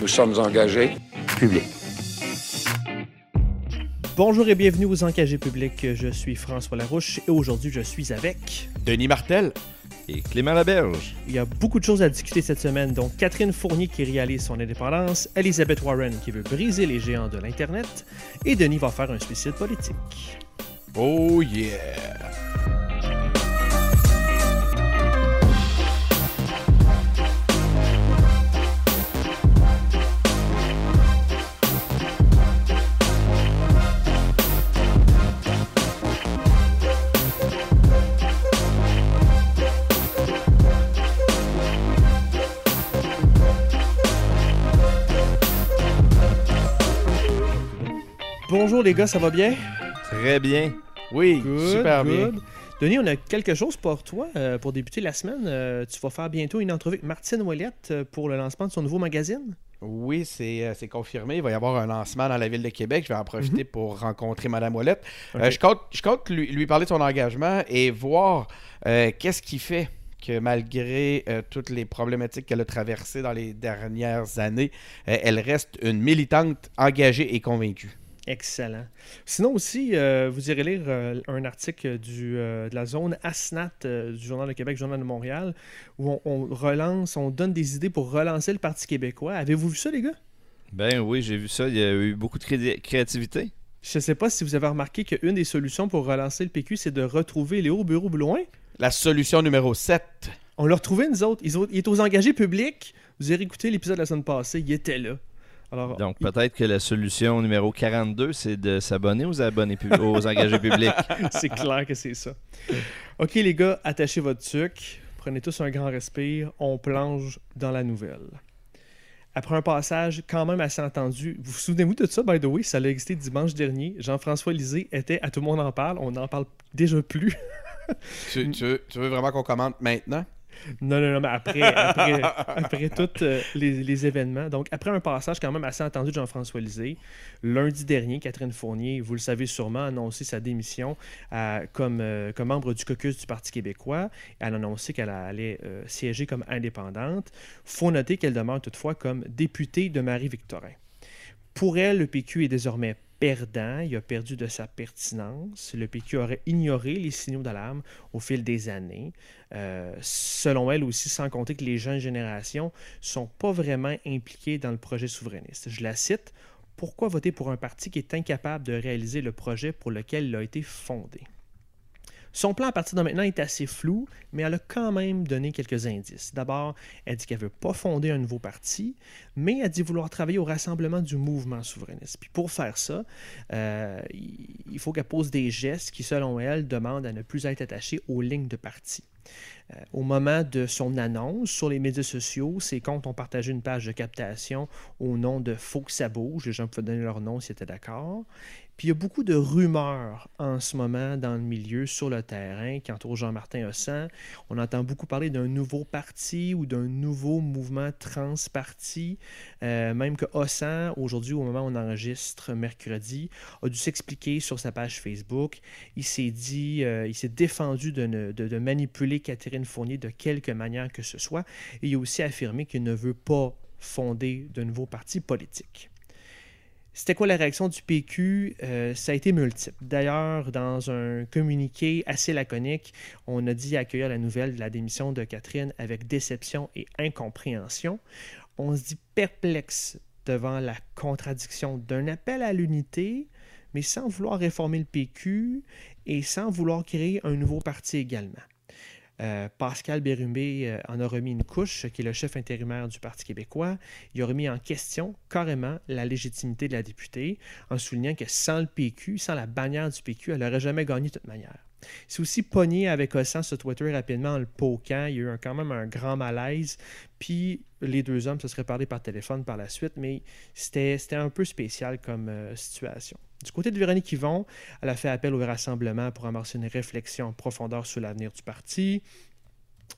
Nous sommes engagés. Public. Bonjour et bienvenue aux Engagés publics. Je suis François Larouche et aujourd'hui je suis avec Denis Martel. Et Clément Laberge. Il y a beaucoup de choses à discuter cette semaine, dont Catherine Fournier qui réalise son indépendance, Elizabeth Warren qui veut briser les géants de l'Internet, et Denis va faire un suicide politique. Oh yeah! Bonjour les gars, ça va bien? Très bien. Oui, Good, super bien. Denis, on a quelque chose pour toi euh, pour débuter la semaine. Euh, tu vas faire bientôt une entrevue avec Martine Ouellette euh, pour le lancement de son nouveau magazine. Oui, c'est confirmé. Il va y avoir un lancement dans la ville de Québec. Je vais en profiter pour rencontrer Madame Ouellette. Euh, je compte, je compte lui, lui parler de son engagement et voir qu'est-ce qui fait que malgré euh, toutes les problématiques qu'elle a traversées dans les dernières années, euh, elle reste une militante engagée et convaincue. Excellent. Sinon aussi, euh, vous irez lire euh, un article du, euh, de la zone ASNAT euh, du Journal de Québec, Journal de Montréal, où on, on relance, on donne des idées pour relancer le Parti québécois. Avez-vous vu ça, les gars? Ben oui, j'ai vu ça. Il y a eu beaucoup de cré- créativité. Je ne sais pas si vous avez remarqué qu'une des solutions pour relancer le PQ, c'est de retrouver Léo Bureau-Blouin. La solution numéro 7. On l'a retrouvé, nous autres. Il est aux engagés publics. Vous avez écouté l'épisode de la semaine passée, il était là. Alors, Donc peut-être que la solution numéro 42, c'est de s'abonner aux abonnés pub- aux engagés publics. c'est clair que c'est ça. Ok, les gars, attachez votre sucre. Prenez tous un grand respire. On plonge dans la nouvelle. Après un passage quand même assez entendu, vous vous souvenez-vous de ça, by the way? Ça a existé dimanche dernier. Jean-François Lisée était à Tout le monde en parle. On n'en parle déjà plus. Tu, tu veux, tu veux vraiment qu'on commente maintenant? Non, non, non, mais après, après, après tous euh, les, les événements. Donc, après un passage quand même assez entendu de Jean-François Lisée, lundi dernier, Catherine Fournier, vous le savez sûrement, a annoncé sa démission à- comme, euh, comme membre du caucus du Parti québécois. Elle a annoncé qu'elle allait euh, siéger comme indépendante. faut noter qu'elle demeure toutefois comme députée de Marie-Victorin. Pour elle, le PQ est désormais perdant, il a perdu de sa pertinence. Le PQ aurait ignoré les signaux d'alarme au fil des années. Euh, selon elle aussi, sans compter que les jeunes générations sont pas vraiment impliquées dans le projet souverainiste. Je la cite. Pourquoi voter pour un parti qui est incapable de réaliser le projet pour lequel il a été fondé? Son plan à partir de maintenant est assez flou, mais elle a quand même donné quelques indices. D'abord, elle dit qu'elle ne veut pas fonder un nouveau parti, mais elle dit vouloir travailler au rassemblement du mouvement souverainiste. Puis pour faire ça, euh, il faut qu'elle pose des gestes qui, selon elle, demandent à ne plus être attachée aux lignes de parti. Euh, au moment de son annonce sur les médias sociaux, ses comptes ont partagé une page de captation au nom de Faut que ça bouge. Les gens pouvaient donner leur nom s'ils étaient d'accord. Puis il y a beaucoup de rumeurs en ce moment dans le milieu, sur le terrain, qui entourent Jean-Martin Hossan. On entend beaucoup parler d'un nouveau parti ou d'un nouveau mouvement transparti. Euh, même que Hossan, aujourd'hui, au moment où on enregistre mercredi, a dû s'expliquer sur sa page Facebook. Il s'est dit, euh, il s'est défendu de- de manipuler Catherine Fournier de quelque manière que ce soit. Et il a aussi affirmé qu'il ne veut pas fonder de nouveaux partis politiques. C'était quoi la réaction du PQ? Euh, ça a été multiple. D'ailleurs, dans un communiqué assez laconique, on a dit accueillir la nouvelle de la démission de Catherine avec déception et incompréhension. On se dit perplexe devant la contradiction d'un appel à l'unité, mais sans vouloir réformer le PQ et sans vouloir créer un nouveau parti également. Euh, Pascal Bérumé euh, en a remis une couche, qui est le chef intérimaire du Parti québécois. Il a remis en question carrément la légitimité de la députée, en soulignant que sans le PQ, sans la bannière du PQ, elle n'aurait jamais gagné de toute manière. C'est aussi pogné avec Ossan sur Twitter rapidement en le poquant. Il y a eu quand même un grand malaise. Puis les deux hommes se seraient parlé par téléphone par la suite, mais c'était c'était un peu spécial comme euh, situation. Du côté de Véronique Yvon, elle a fait appel au rassemblement pour amorcer une réflexion en profondeur sur l'avenir du parti.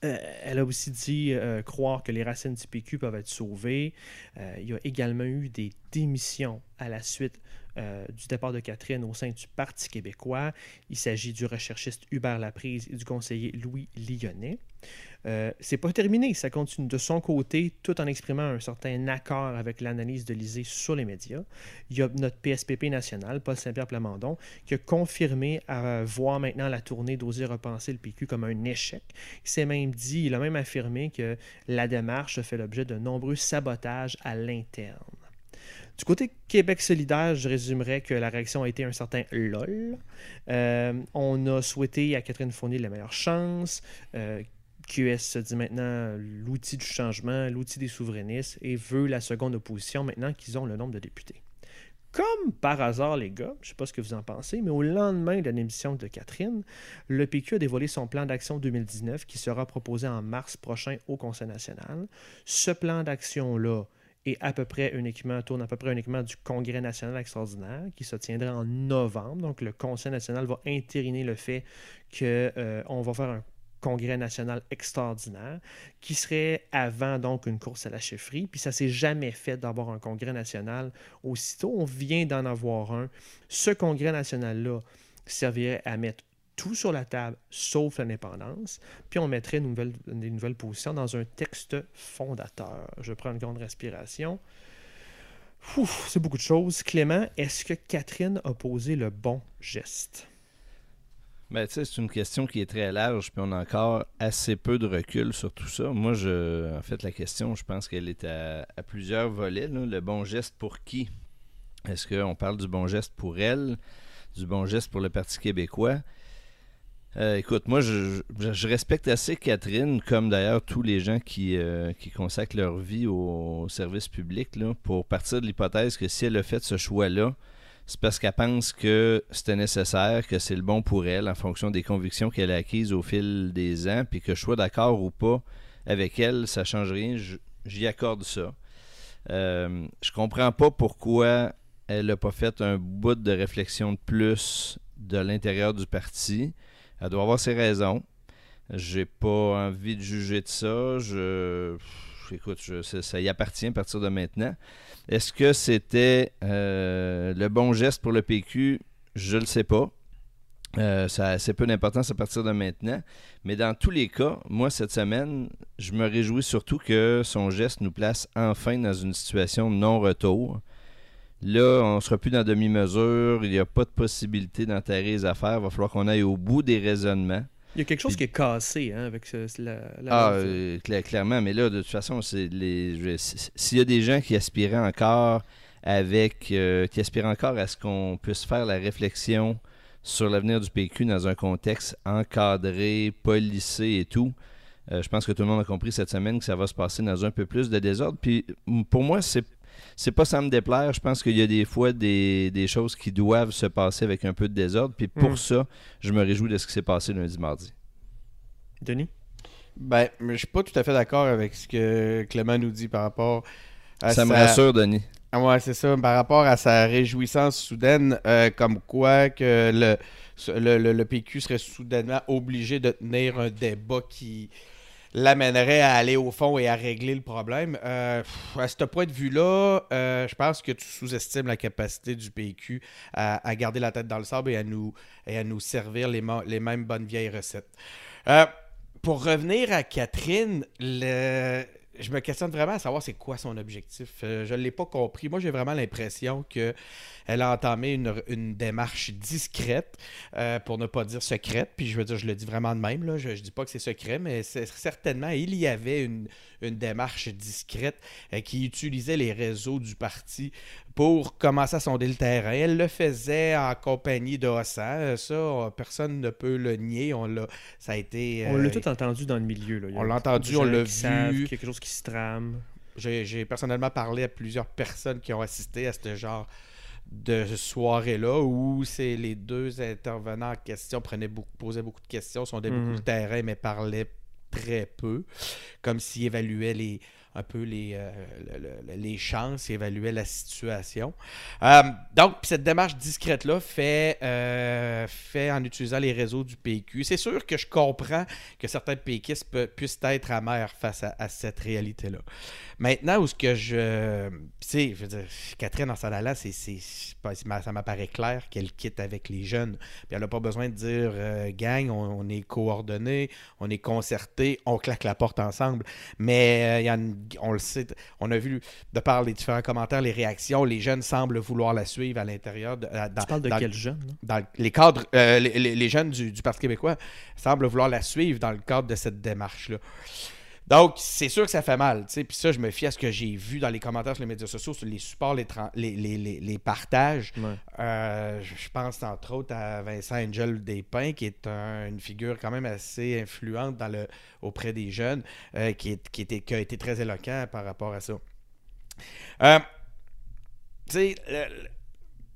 Euh, elle a aussi dit euh, croire que les racines du PQ peuvent être sauvées. Euh, il y a également eu des démissions à la suite euh, du départ de Catherine au sein du Parti québécois. Il s'agit du recherchiste Hubert Laprise et du conseiller Louis Lyonnais. Euh, c'est pas terminé, ça continue de son côté, tout en exprimant un certain accord avec l'analyse de l'Isée sur les médias. Il y a notre PSPP national, Paul Saint-Pierre Plamondon, qui a confirmé à voir maintenant la tournée d'Oser repenser le PQ comme un échec. Il s'est même dit, il a même affirmé que la démarche fait l'objet de nombreux sabotages à l'interne. Du côté Québec solidaire, je résumerais que la réaction a été un certain lol. Euh, on a souhaité à Catherine Fournier la meilleure chance. Euh, QS se dit maintenant l'outil du changement, l'outil des souverainistes et veut la seconde opposition maintenant qu'ils ont le nombre de députés. Comme par hasard, les gars, je ne sais pas ce que vous en pensez, mais au lendemain de l'émission de Catherine, le PQ a dévoilé son plan d'action 2019 qui sera proposé en mars prochain au Conseil national. Ce plan d'action-là est à peu près uniquement, tourne à peu près uniquement du Congrès national extraordinaire qui se tiendra en novembre. Donc, le Conseil national va intériner le fait qu'on euh, va faire un congrès national extraordinaire qui serait avant donc une course à la chefferie. Puis ça s'est jamais fait d'avoir un congrès national aussitôt. On vient d'en avoir un. Ce congrès national-là servirait à mettre tout sur la table, sauf l'indépendance, puis on mettrait des nouvelles positions dans un texte fondateur. Je prends une grande respiration. C'est beaucoup de choses. Clément, est-ce que Catherine a posé le bon geste? Ben, c'est une question qui est très large, puis on a encore assez peu de recul sur tout ça. Moi, je, en fait, la question, je pense qu'elle est à, plusieurs volets. Le bon geste pour qui? Est-ce qu'on parle du bon geste pour elle, du bon geste pour le Parti québécois? Euh, écoute, moi, je, respecte assez Catherine, comme d'ailleurs tous les gens qui, euh, qui consacrent leur vie au, service public, là, pour partir de l'hypothèse que si elle a fait ce choix-là, c'est parce qu'elle pense que c'était nécessaire, que c'est le bon pour elle en fonction des convictions qu'elle a acquises au fil des ans, puis que je sois d'accord ou pas avec elle, ça change rien, j'y accorde ça. Euh, je comprends pas pourquoi elle n'a pas fait un bout de réflexion de plus de l'intérieur du parti. Elle doit avoir ses raisons. J'ai pas envie de juger de ça. Je, écoute, ça y appartient à partir de maintenant. Est-ce que c'était euh, le bon geste pour le PQ? Je ne le sais pas. Euh, ça a assez peu d'importance à partir de maintenant. Mais dans tous les cas, moi, cette semaine, je me réjouis surtout que son geste nous place enfin dans une situation de non-retour. Là, on ne sera plus dans demi-mesure. Il n'y a pas de possibilité d'enterrer les affaires. Il va falloir qu'on aille au bout des raisonnements. Il y a quelque chose qui est cassé hein, avec la, Ah, euh, clairement, mais là, de toute façon, c'est les. S'il y a des gens qui aspiraient encore avec. Euh, qui aspirent encore à ce qu'on puisse faire la réflexion sur l'avenir du PQ dans un contexte encadré, policé et tout. Euh, je pense que tout le monde a compris cette semaine que ça va se passer dans un peu plus de désordre. Puis pour moi, c'est c'est pas ça me déplaire. Je pense qu'il y a des fois des, choses qui doivent se passer avec un peu de désordre. Puis pour mm. ça, je me réjouis de ce qui s'est passé lundi mardi. Denis? Ben, je suis pas tout à fait d'accord avec ce que Clément nous dit par rapport à Ça me rassure, Denis. Ah ouais, c'est ça. Par rapport à sa réjouissance soudaine, euh, comme quoi que le, le, PQ serait soudainement obligé de tenir un débat qui l'amènerait à aller au fond et à régler le problème. Euh, à ce point de vue-là, euh, je pense que tu sous-estimes la capacité du PQ à, garder la tête dans le sable et à nous, et à nous servir les, mêmes bonnes vieilles recettes. Euh, pour revenir à Catherine, je me questionne vraiment à savoir c'est quoi son objectif. Je ne l'ai pas compris. Moi, j'ai vraiment l'impression qu'elle a entamé une, démarche discrète, euh, pour ne pas dire secrète. Puis je veux dire, je le dis vraiment de même. Là. Je ne dis pas que c'est secret, mais certainement, il y avait une, démarche discrète euh, qui utilisait les réseaux du parti pour commencer à sonder le terrain. Elle le faisait en compagnie de Hossan. Ça, personne ne peut le nier. On l'a, ça a été. On l'a tout entendu dans le milieu. Là. On l'a entendu, on l'a vu. Quelque chose qui se trame. J'ai, personnellement parlé à plusieurs personnes qui ont assisté à ce genre de soirée-là où c'est les deux intervenants en question prenaient beaucoup, posaient beaucoup de questions, sondaient beaucoup mhm. de terrain, mais parlaient très peu, comme s'ils évaluaient les un peu les, euh, le- le- les chances, évaluait la situation. Euh, donc, cette démarche discrète-là fait, euh, fait en utilisant les réseaux du PQ. C'est sûr que je comprends que certains péquistes pe- puissent être amers face à, cette réalité-là. Maintenant, où ce que je. Sais, je veux dire, Catherine en s'en allant, c'est, ça m'apparaît clair qu'elle quitte avec les jeunes. Puis elle n'a pas besoin de dire gang, on, on est coordonnés, on est concertés, on claque la porte ensemble. Mais il y a une- on le sait, on a vu de par les différents commentaires, les réactions, les jeunes semblent vouloir la suivre à l'intérieur. De, dans, Tu parles de dans- quel jeune dans les cadres, euh, les, les- les jeunes du, du Parti québécois semblent vouloir la suivre dans le cadre de cette démarche-là. Donc, c'est sûr que ça fait mal. tu sais. Puis ça, je me fie à ce que j'ai vu dans les commentaires sur les médias sociaux, sur les supports, les, les, les, les- les partages. Ouais. Euh, je pense entre autres à Vincent Angel Despins, qui est un- une figure quand même assez influente dans le, auprès des jeunes, euh, qui, est- qui, était, qui a été très éloquent par rapport à ça. Euh, tu sais,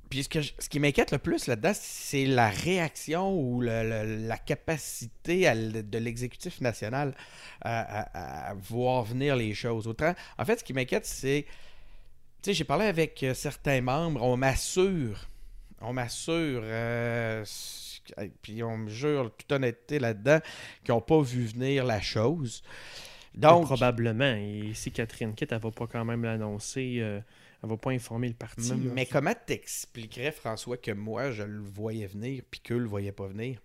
puis ce, que je- ce qui m'inquiète le plus là-dedans, c'est la réaction ou le- le- la capacité à de l'exécutif national à, à- à voir venir les choses. Autant, en fait, ce qui m'inquiète, c'est. Tu sais, j'ai parlé avec euh, certains membres, on m'assure, on m'assure, euh, puis on me jure toute honnêteté là-dedans, qu'ils n'ont pas vu venir la chose. Donc, probablement. Et si Catherine quitte, elle va pas quand même l'annoncer. euh, elle va pas informer le parti. Là. Mais comment t'expliquerais, François, que moi, je le voyais venir, puis qu'eux le voyaient pas venir?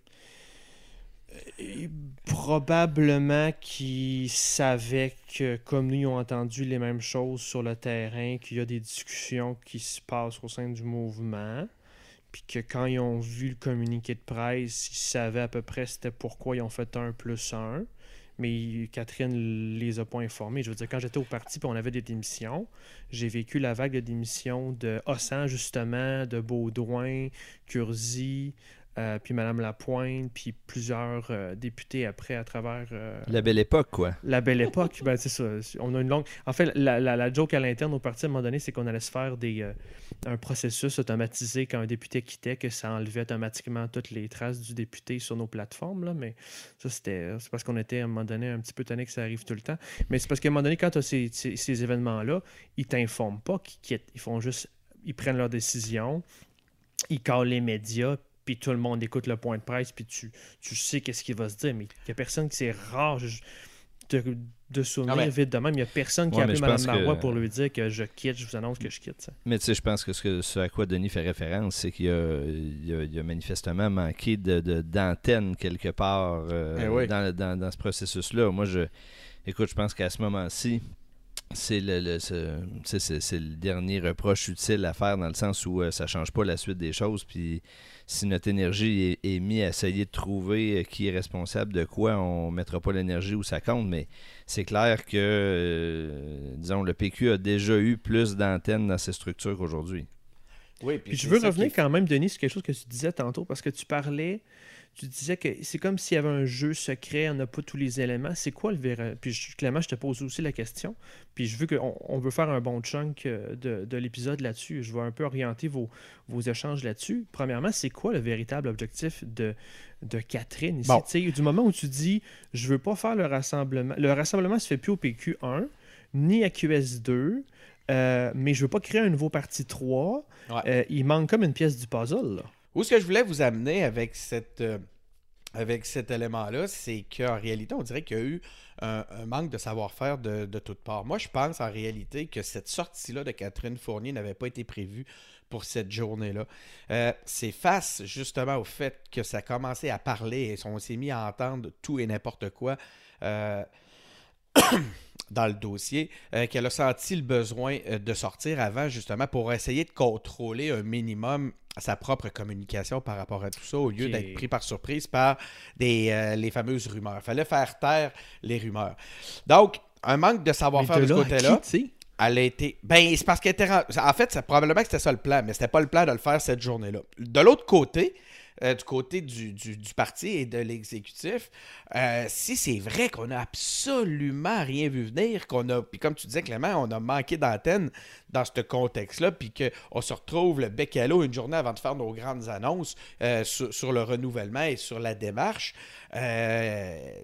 Et probablement qu'ils savaient que, comme nous, ils ont entendu les mêmes choses sur le terrain, qu'il y a des discussions qui se passent au sein du mouvement, puis que quand ils ont vu le communiqué de presse, ils savaient à peu près c'était pourquoi ils ont fait un plus un. Mais Catherine les a pas informés. Je veux dire, quand j'étais au parti et on avait des démissions, j'ai vécu la vague de démissions de Hossan, justement, de Baudouin, Curzi, euh, puis Mme Lapointe, puis plusieurs euh, députés après à travers euh, La belle époque, quoi. la belle époque. ben, c'est ça. On a une longue. En fait, la, la- la joke à l'interne au parti à un moment donné, c'est qu'on allait se faire des, un processus automatisé quand un député quittait, que ça enlevait automatiquement toutes les traces du député sur nos plateformes. Là. Mais ça, c'était. C'est parce qu'on était à un moment donné un petit peu tanné que ça arrive tout le temps. Mais c'est parce qu'à un moment donné, quand tu as ces, ces- ces événements-là, ils t'informent pas qu'ils quittent. Ils font juste. Ils prennent leurs décisions, ils calent les médias, puis tout le monde écoute le point de presse, puis tu, tu sais qu'est-ce qui va se dire. Mais il n'y a personne qui c'est rare je- de, de souvenir Ah ben. vite de même. Il n'y a personne qui Ouais, a appelé Mme Marois que- pour lui dire que je quitte, je vous annonce que je quitte. ça. Mais tu sais, je pense que ce, que ce à quoi Denis fait référence, c'est qu'il y a, il y a- il y a manifestement manqué de, de- d'antenne quelque part euh, Eh oui. dans, dans- dans ce processus-là. Moi, je, écoute, je pense qu'à ce moment-ci, c'est le, le- c'est le dernier reproche utile à faire dans le sens où euh, ça change pas la suite des choses. Puis si notre énergie est, est mise à essayer de trouver euh, qui est responsable de quoi, on mettra pas l'énergie où ça compte. Mais c'est clair que, euh, disons, le PQ a déjà eu plus d'antennes dans ses structures qu'aujourd'hui. Oui, Puis je veux revenir quand même, Denis, sur quelque chose que tu disais tantôt, parce que tu parlais, tu disais que c'est comme s'il y avait un jeu secret, on n'a pas tous les éléments. C'est quoi le véritable... Puis je- clairement, je te pose aussi la question. Puis je veux qu'on on veut faire un bon chunk euh, de, de l'épisode là-dessus. Je vais un peu orienter vos, vos échanges là-dessus. Premièrement, c'est quoi le véritable objectif de, de Catherine ici? Bon. Du moment où tu dis, je veux pas faire le rassemblement. Le rassemblement se fait plus au PQ1, ni à QS2. euh, mais je veux pas créer un nouveau parti 3. Ouais. Euh, il manque comme une pièce du puzzle. Là. Où ce que je voulais vous amener avec cette euh, avec cet élément-là, c'est qu'en réalité, on dirait qu'il y a eu un, manque de savoir-faire de, de toutes parts. Moi, je pense en réalité que cette sortie-là de Catherine Fournier n'avait pas été prévue pour cette journée-là. Euh, c'est face justement au fait que ça a commencé à parler et on s'est mis à entendre tout et n'importe quoi. euh, dans le dossier, euh, qu'elle a senti le besoin euh, de sortir avant, justement, pour essayer de contrôler un minimum sa propre communication par rapport à tout ça, au lieu d'être pris par surprise par des, euh, les fameuses rumeurs. Il fallait faire taire les rumeurs. Donc, un manque de savoir-faire de, ce côté-là. Elle a été. Ben, c'est parce qu'elle était. En fait, c'est probablement que c'était ça le plan, mais c'était pas le plan de le faire cette journée-là. De l'autre côté, euh, du côté du, du- parti et de l'exécutif, euh, si c'est vrai qu'on a absolument rien vu venir, qu'on a, puis comme tu disais Clément, on a manqué d'antenne dans ce contexte-là, puis qu'on se retrouve le bec à l'eau une journée avant de faire nos grandes annonces euh, sur, le renouvellement et sur la démarche,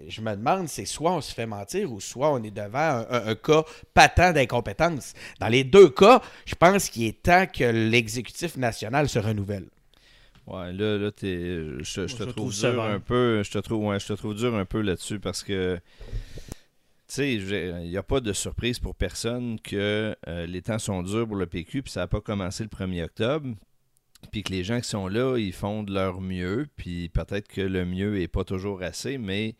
je me demande, c'est soit on se fait mentir ou soit on est devant un- un cas patent d'incompétence. Dans les deux cas, je pense qu'il est temps que l'exécutif national se renouvelle. Ouais, là, là t'es- je, je te je trouve dur sévère. un peu. Je te trouve, ouais, je te trouve dur un peu là-dessus parce que, tu sais, il n'y a pas de surprise pour personne que euh, les temps sont durs pour le PQ, puis ça n'a pas commencé le 1er octobre. Puis que les gens qui sont là, ils font de leur mieux, puis peut-être que le mieux est pas toujours assez, mais,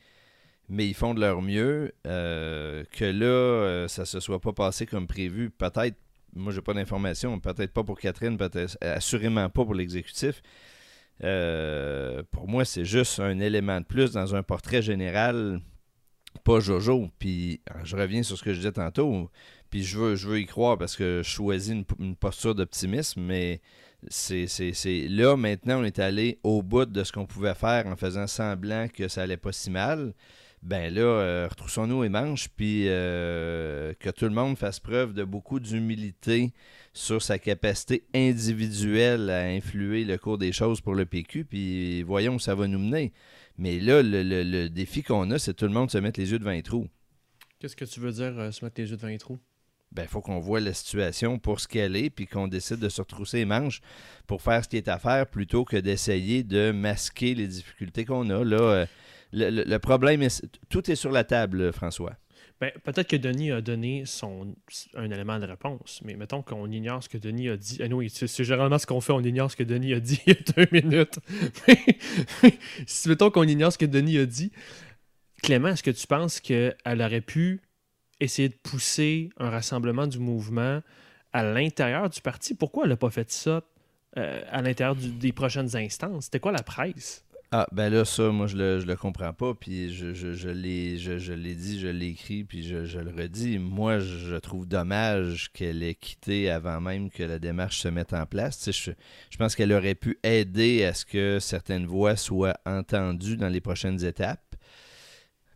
mais ils font de leur mieux. euh, que là, euh, ça se soit pas passé comme prévu, peut-être, moi j'ai pas d'informations, peut-être pas pour Catherine, peut-être assurément pas pour l'exécutif. Euh, pour moi, c'est juste un élément de plus dans un portrait général, pas Jojo. Puis euh, je reviens sur ce que je disais tantôt, puis je veux, je veux y croire parce que je choisis une, une posture d'optimisme, mais c'est, là maintenant on est allé au bout de ce qu'on pouvait faire en faisant semblant que ça allait pas si mal. Ben là, euh, retroussons-nous les manches, puis euh, que tout le monde fasse preuve de beaucoup d'humilité sur sa capacité individuelle à influer le cours des choses pour le PQ, puis voyons où ça va nous mener. Mais là, le, le- le défi qu'on a, c'est tout le monde se mettre les yeux devant les trous. Qu'est-ce que tu veux dire, euh, se mettre les yeux devant les trous? Ben, il faut qu'on voit la situation pour ce qu'elle est, puis qu'on décide de se retrousser les manches pour faire ce qui est à faire, plutôt que d'essayer de masquer les difficultés qu'on a. Là, le, problème, est, tout est sur la table, François. Ben, peut-être que Denis a donné son, un élément de réponse, mais mettons qu'on ignore ce que Denis a dit. Ah c'est généralement ce qu'on fait, on ignore ce que Denis a dit il y a deux minutes. mettons qu'on ignore ce que Denis a dit, Clément, est-ce que tu penses qu'elle aurait pu essayer de pousser un rassemblement du mouvement à l'intérieur du parti? Pourquoi elle n'a pas fait ça euh, à l'intérieur des prochaines instances? C'était quoi la presse? Ah, ben là, ça, moi, je le, le comprends pas, puis je, je, je l'ai dit, je l'ai écrit, puis je, le redis. Moi, je trouve dommage qu'elle ait quitté avant même que la démarche se mette en place. Je, pense qu'elle aurait pu aider à ce que certaines voix soient entendues dans les prochaines étapes.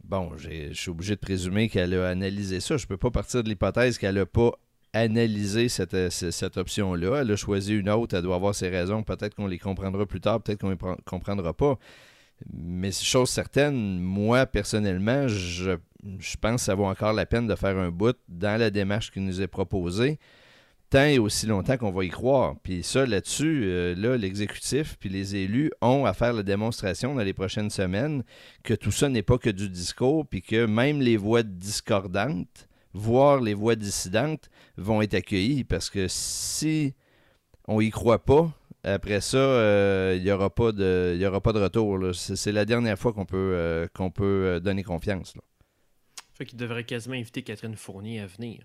Bon, je suis obligé de présumer qu'elle a analysé ça. Je peux pas partir de l'hypothèse qu'elle n'a pas analysé cette, euh, ce- cette option-là. Elle a choisi une autre, elle doit avoir ses raisons. Peut-être qu'on les comprendra plus tard, peut-être qu'on les pren- comprendra pas. Mais chose certaine, moi, personnellement, je, pense que ça vaut encore la peine de faire un bout dans la démarche qui nous est proposée, tant et aussi longtemps qu'on va y croire. Puis ça, là-dessus, euh, l'exécutif puis les élus ont à faire la démonstration dans les prochaines semaines que tout ça n'est pas que du discours, puis que même les voix discordantes, voire les voix dissidentes, vont être accueillies. Parce que si on y croit pas, après ça, euh, il n'y aura, pas de- aura pas de retour. C'est la dernière fois qu'on peut, euh, peut euh, donner confiance. là. Fait qu'il devrait quasiment inviter Catherine Fournier à venir.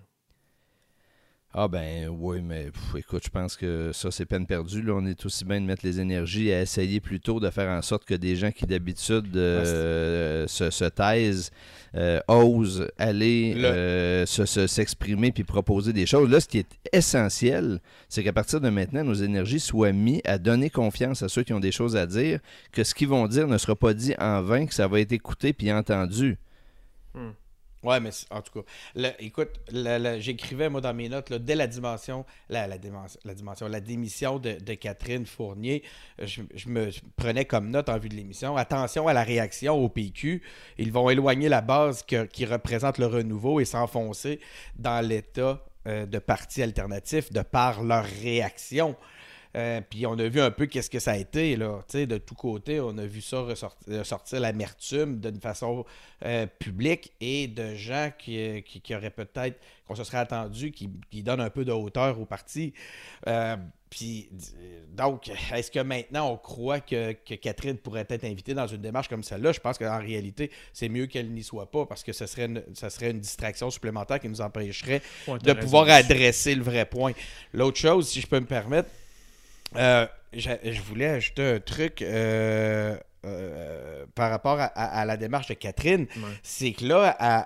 Ah ben oui, mais pff, écoute, je pense que ça, c'est peine perdue. Là. On est aussi bien de mettre les énergies à essayer plutôt de faire en sorte que des gens qui d'habitude euh, se, se taisent, euh, osent aller Le- euh, se- se- s'exprimer puis proposer des choses. Là, ce qui est essentiel, c'est qu'à partir de maintenant, nos énergies soient mises à donner confiance à ceux qui ont des choses à dire, que ce qu'ils vont dire ne sera pas dit en vain, que ça va être écouté puis entendu. Ouais, mais en tout cas, écoute, j'écrivais moi dans mes notes, dès la dimension, la, dimension, la dimension, la démission de, Catherine Fournier, je, me prenais comme note en vue de l'émission. Attention à la réaction au PQ. Ils vont éloigner la base qui représente le renouveau et s'enfoncer dans l'état euh, de parti alternatif de par leur réaction. Euh, puis on a vu un peu qu'est-ce que ça a été, là. De tous côtés, on a vu ça ressortir, ressortir l'amertume d'une façon euh, publique et de gens qui, qui, qui auraient peut-être, qu'on se serait attendu, qui, qui donnent un peu de hauteur au parti. Euh, puis, euh, donc, est-ce que maintenant on croit que, que Catherine pourrait être invitée dans une démarche comme celle-là? Je pense qu'en réalité, c'est mieux qu'elle n'y soit pas parce que ce serait une, ça serait une distraction supplémentaire qui nous empêcherait Ouais, de pouvoir adresser le vrai point. L'autre chose, si je peux me permettre, euh, je, je voulais ajouter un truc euh, euh, par rapport à, à- à la démarche de Catherine. Ouais. C'est que là, elle,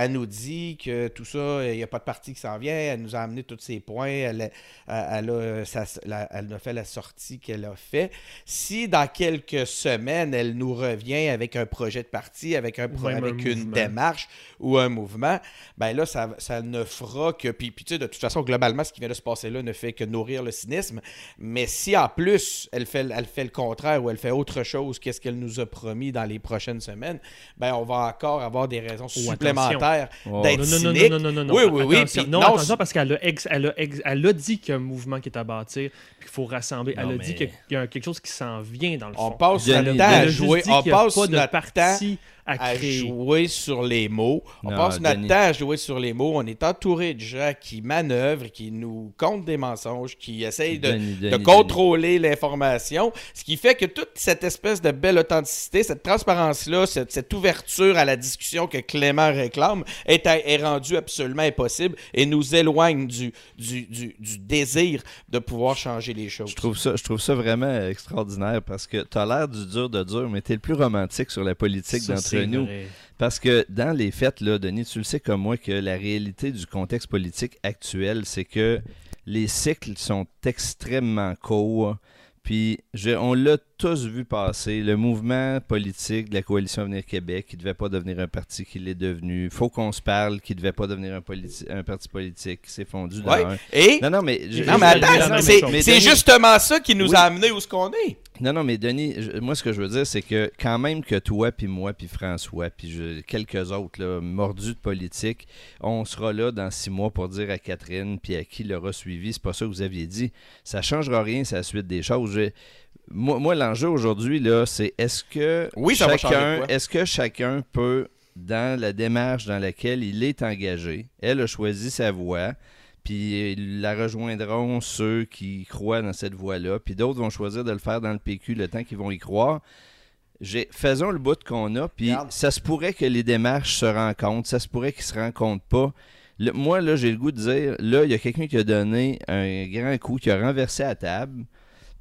elle nous dit que tout ça, il n'y a pas de parti qui s'en vient. Elle nous a amené tous ses points. Elle, a, elle, a, elle a fait la sortie qu'elle a fait. Si dans quelques semaines, elle nous revient avec un projet de parti, avec, un, avec une démarche ou un mouvement, ben là, ça, ça ne fera que. Puis, puis tu sais, de toute façon, globalement, ce qui vient de se passer là ne fait que nourrir le cynisme. Mais si en plus, elle fait, elle fait le contraire ou elle fait autre chose qu'est-ce qu'elle nous a promis dans les prochaines semaines, ben on va encore avoir des raisons supplémentaires d'être cynique. Non, non, non, non, Oui, oui, oui. non, attention, parce qu'elle a, elle a, elle a dit qu'il y a un mouvement qui est à bâtir, qu'il faut rassembler. elle a dit qu'il y a quelque chose qui s'en vient dans le fond. On passe notre temps à jouer. On passe notre temps à, jouer sur les mots. On passe notre temps à jouer sur les mots. On est entouré de gens qui manœuvrent, qui nous comptent des mensonges, qui essayent de, contrôler l'information. Ce qui fait que toute cette espèce de belle authenticité, cette transparence-là, cette, ouverture à la discussion que Clément réclame est, est rendue absolument impossible et nous éloigne du, du, du, du, désir de pouvoir changer les choses. Je trouve ça, je trouve ça vraiment extraordinaire parce que tu as l'air du dur de dur, mais tu es le plus romantique sur la politique Parce que dans les faits, là, Denis, tu le sais comme moi que la réalité du contexte politique actuel, c'est que les cycles sont extrêmement courts. Puis on l'a tous vu passer, le mouvement politique de la coalition Avenir Québec, qui ne devait pas devenir un parti qui l'est devenu. Faut qu'on se parle, qui ne devait pas devenir un, un parti politique, qui s'est fondu dans un... Et... Non, non, mais... c'est justement ça qui nous a amené où ce qu'on est. Non, non, mais Denis, moi, ce que je veux dire, c'est que quand même que toi, puis moi, puis François, puis quelques autres, là, mordus de politique, on sera là dans six mois pour dire à Catherine, puis à qui l'aura suivi, c'est pas ça que vous aviez dit. Ça changera rien, c'est la suite des choses. Moi, moi l'enjeu aujourd'hui, là, c'est est-ce que oui, chacun, est-ce que chacun peut, dans la démarche dans laquelle il est engagé, elle a choisi sa voie, puis la rejoindront ceux qui croient dans cette voie-là, puis d'autres vont choisir de le faire dans le PQ le temps qu'ils vont y croire. Faisons le bout qu'on a, puis ça se pourrait que les démarches se rencontrent, ça se pourrait qu'ils se rencontrent pas. moi, là, j'ai le goût de dire, là, il y a quelqu'un qui a donné un grand coup, qui a renversé la table,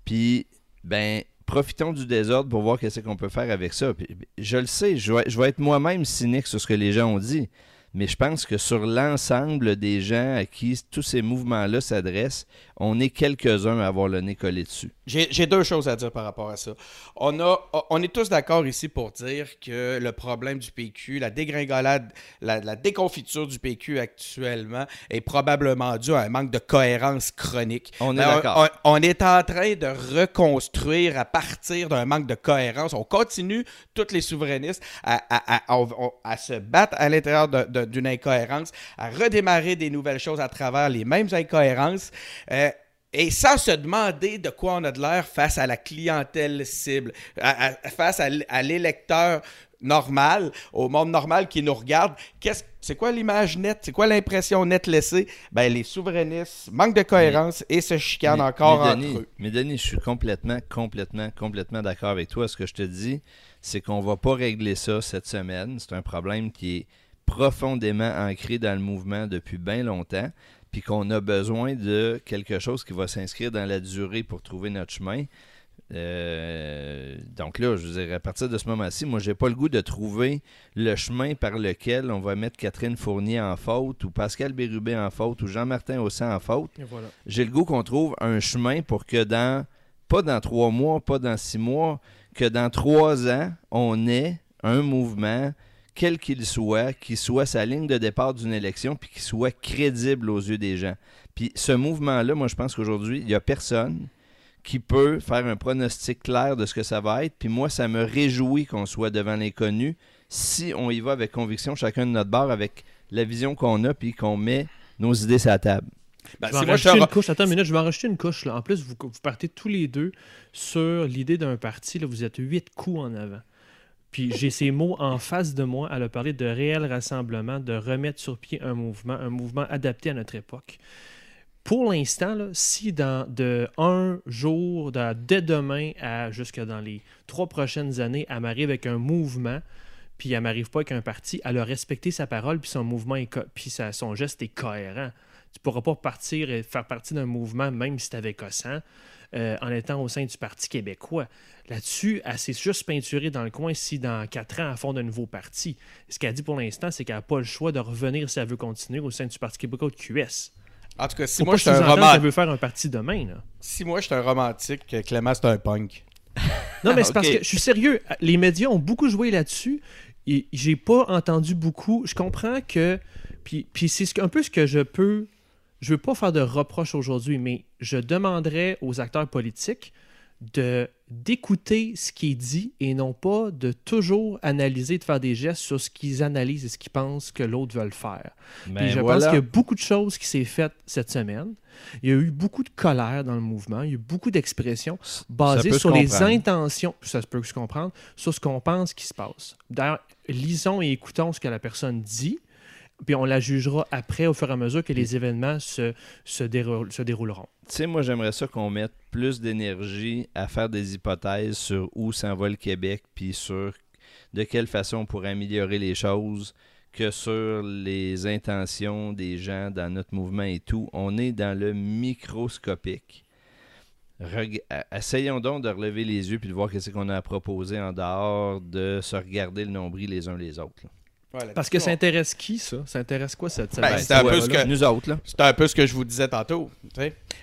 puis, ben, profitons du désordre pour voir qu'est-ce qu'on peut faire avec ça. je le sais, je vais être moi-même cynique sur ce que les gens ont dit mais je pense que sur l'ensemble des gens à qui tous ces mouvements-là s'adressent, on est quelques-uns à avoir le nez collé dessus. J'ai deux choses à dire par rapport à ça. On, a, on est tous d'accord ici pour dire que le problème du PQ, la dégringolade, la, déconfiture du PQ actuellement est probablement due à un manque de cohérence chronique. On est d'accord. On, est en train de reconstruire à partir d'un manque de cohérence. On continue, tous les souverainistes, à, à, se battre à l'intérieur d'une incohérence, à redémarrer des nouvelles choses à travers les mêmes incohérences. Euh, et sans se demander de quoi on a de l'air face à la clientèle cible, face à, l'électeur normal, au monde normal qui nous regarde, qu'est-ce c'est quoi l'image nette? C'est quoi l'impression nette laissée? Ben, les souverainistes manquent de cohérence et se chicanent encore entre eux. Mais Denis, je suis complètement, complètement, complètement d'accord avec toi. Ce que je te dis, c'est qu'on va pas régler ça cette semaine. C'est un problème qui est profondément ancré dans le mouvement depuis bien longtemps puis qu'on a besoin de quelque chose qui va s'inscrire dans la durée pour trouver notre chemin. Euh, donc là, je veux dire, à partir de ce moment-ci, moi, j'ai pas le goût de trouver le chemin par lequel on va mettre Catherine Fournier en faute, ou Pascal Bérubé en faute, ou Jean-Martin Haussin en faute. J'ai le goût qu'on trouve un chemin pour que dans, pas dans trois mois, pas dans six mois, que dans trois ans, on ait un mouvement quel qu'il soit, qui soit sa ligne de départ d'une élection, puis qui soit crédible aux yeux des gens. Puis ce mouvement-là, moi, je pense qu'aujourd'hui, il n'y a personne qui peut faire un pronostic clair de ce que ça va être. Puis moi, ça me réjouit qu'on soit devant l'inconnu si on y va avec conviction, chacun de notre barre, avec la vision qu'on a, puis qu'on met nos idées sur la table. Ben, je vais une couche. Attends une minute, je vais en rajouter une couche. Là. En plus, vous, vous partez tous les deux sur l'idée d'un parti. Là, vous êtes huit coups en avant. Puis j'ai ces mots en face de moi. Elle a parlé de réel rassemblement, de remettre sur pied un mouvement, un mouvement adapté à notre époque. Pour l'instant, si dans de un jour, dès demain à jusque dans les trois prochaines années, elle m'arrive avec un mouvement, puis elle m'arrive pas avec un parti, elle a respecté sa parole, puis son mouvement est puis son geste est cohérent. Tu pourras pas partir et faire partie d'un mouvement, même si tu avais Cossan, euh, en étant au sein du Parti québécois. Là-dessus, elle s'est juste peinturée dans le coin si dans quatre ans, elle fonde un nouveau parti. Ce qu'elle dit pour l'instant, c'est qu'elle n'a pas le choix de revenir si elle veut continuer au sein du Parti québécois de QS. En tout cas, si Faut moi je suis un sous-entendre roman- qu'elle veut faire un parti demain. Là. si moi je suis un romantique, que Clément c'est un punk. Non, mais c'est parce que je suis sérieux. Les médias ont beaucoup joué là-dessus. J'ai pas entendu beaucoup. Je comprends que. Puis, puis c'est un peu ce que je peux. Je veux pas faire de reproches aujourd'hui, mais je demanderais aux acteurs politiques de d'écouter ce qui est dit et non pas de toujours analyser, de faire des gestes sur ce qu'ils analysent et ce qu'ils pensent que l'autre veut le faire. Puis Ben je pense qu'il y a beaucoup de choses qui s'est faites cette semaine. Il y a eu beaucoup de colère dans le mouvement. Il y a eu beaucoup d'expressions basées sur les comprendre. intentions, ça se peut se comprendre, sur ce qu'on pense qui se passe. D'ailleurs, lisons et écoutons ce que la personne dit, puis on la jugera après au fur et à mesure que les événements se, se, déroul- se dérouleront. Tu sais, moi, j'aimerais ça qu'on mette plus d'énergie à faire des hypothèses sur où s'en va le Québec, puis sur de quelle façon on pourrait améliorer les choses, que sur les intentions des gens dans notre mouvement et tout. On est dans le microscopique. Reg- Essayons donc de relever les yeux puis de voir qu'est-ce qu'on a à proposer en dehors de se regarder le nombril les uns les autres. là. Parce que ça intéresse qui, ça? Ça intéresse quoi, cette, Ben, cette c'est un peu ce que- Nous autres, là. C'est un peu ce que je vous disais tantôt.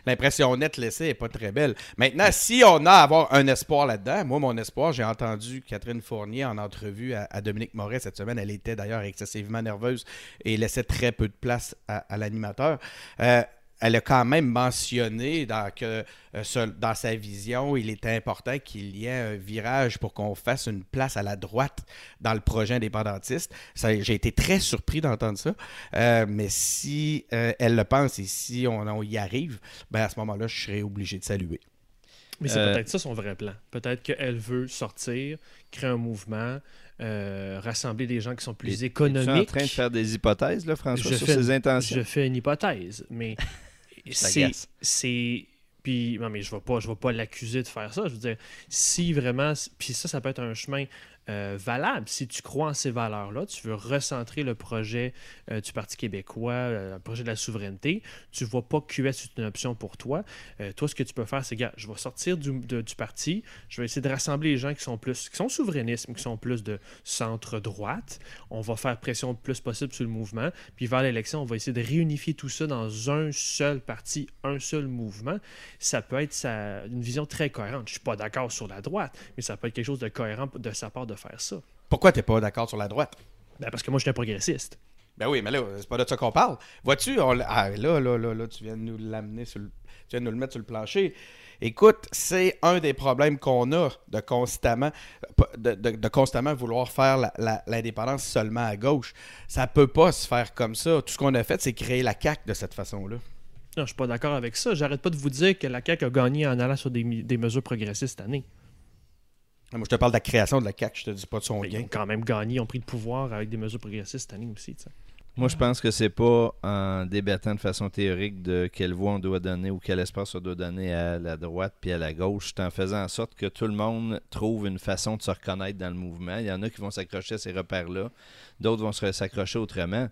L'impression nette laissée n'est pas très belle. Maintenant, si on a à avoir un espoir là-dedans, moi, mon espoir, j'ai entendu Catherine Fournier en entrevue à, à Dominique Moret cette semaine. Elle était d'ailleurs excessivement nerveuse et laissait très peu de place à, à l'animateur. Euh, elle a quand même mentionné dans, que, euh, dans sa vision, il était important qu'il y ait un virage pour qu'on fasse une place à la droite dans le projet indépendantiste. J'ai été très surpris d'entendre ça. Euh, mais si euh, elle le pense et si on, on y arrive, ben à ce moment-là, je serais obligé de saluer. Mais c'est Euh, peut-être ça son vrai plan. Peut-être qu'elle veut sortir, créer un mouvement, euh, rassembler des gens qui sont plus Es-tu en économiques. train de faire des hypothèses, là, François, Je sur fais- ses intentions? Je fais une hypothèse, mais c'est puis non mais je vais pas je vais pas l'accuser de faire ça. Je veux dire si vraiment puis ça ça peut être un chemin euh, valable si tu crois en ces valeurs-là, tu veux recentrer le projet euh, du Parti québécois, euh, le projet de la souveraineté, tu vois pas que QS est une option pour toi. Toi, ce que tu peux faire, c'est, gars, je vais sortir du, parti, je vais essayer de rassembler les gens qui sont plus, qui sont souverainistes, qui sont plus de centre-droite. On va faire pression le plus possible sur le mouvement, puis vers l'élection, on va essayer de réunifier tout ça dans un seul parti, un seul mouvement. Ça peut être une vision très cohérente. Je suis pas d'accord sur la droite, mais ça peut être quelque chose de cohérent de sa part de faire ça. Pourquoi t'es pas d'accord sur la droite? Ben, parce que moi, je suis un progressiste. Ben oui, mais là, c'est pas de ça qu'on parle. Vois-tu, on ah, là, là, là, là, tu viens de nous l'amener sur le... Tu viens de nous le mettre sur le plancher. Écoute, c'est un des problèmes qu'on a de constamment, de, de- de constamment vouloir faire la- la- l'indépendance seulement à gauche. Ça peut pas se faire comme ça. Tout ce qu'on a fait, c'est créer la CAQ de cette façon-là. Non, je suis pas d'accord avec ça. J'arrête pas de vous dire que la CAQ a gagné en allant sur des mesures progressistes cette année. Moi, je te parle de la création de la CAQ, je te dis pas de son Mais ils gain. ont quand même gagné, ils ont pris le pouvoir avec des mesures progressistes cette année aussi. Moi, je pense que c'est pas en débattant de façon théorique de quelle voie on doit donner ou quel espace on doit donner à la droite puis à la gauche, c'est en faisant en sorte que tout le monde trouve une façon de se reconnaître dans le mouvement. Il y en a qui vont s'accrocher à ces repères-là, d'autres vont se s'accrocher autrement.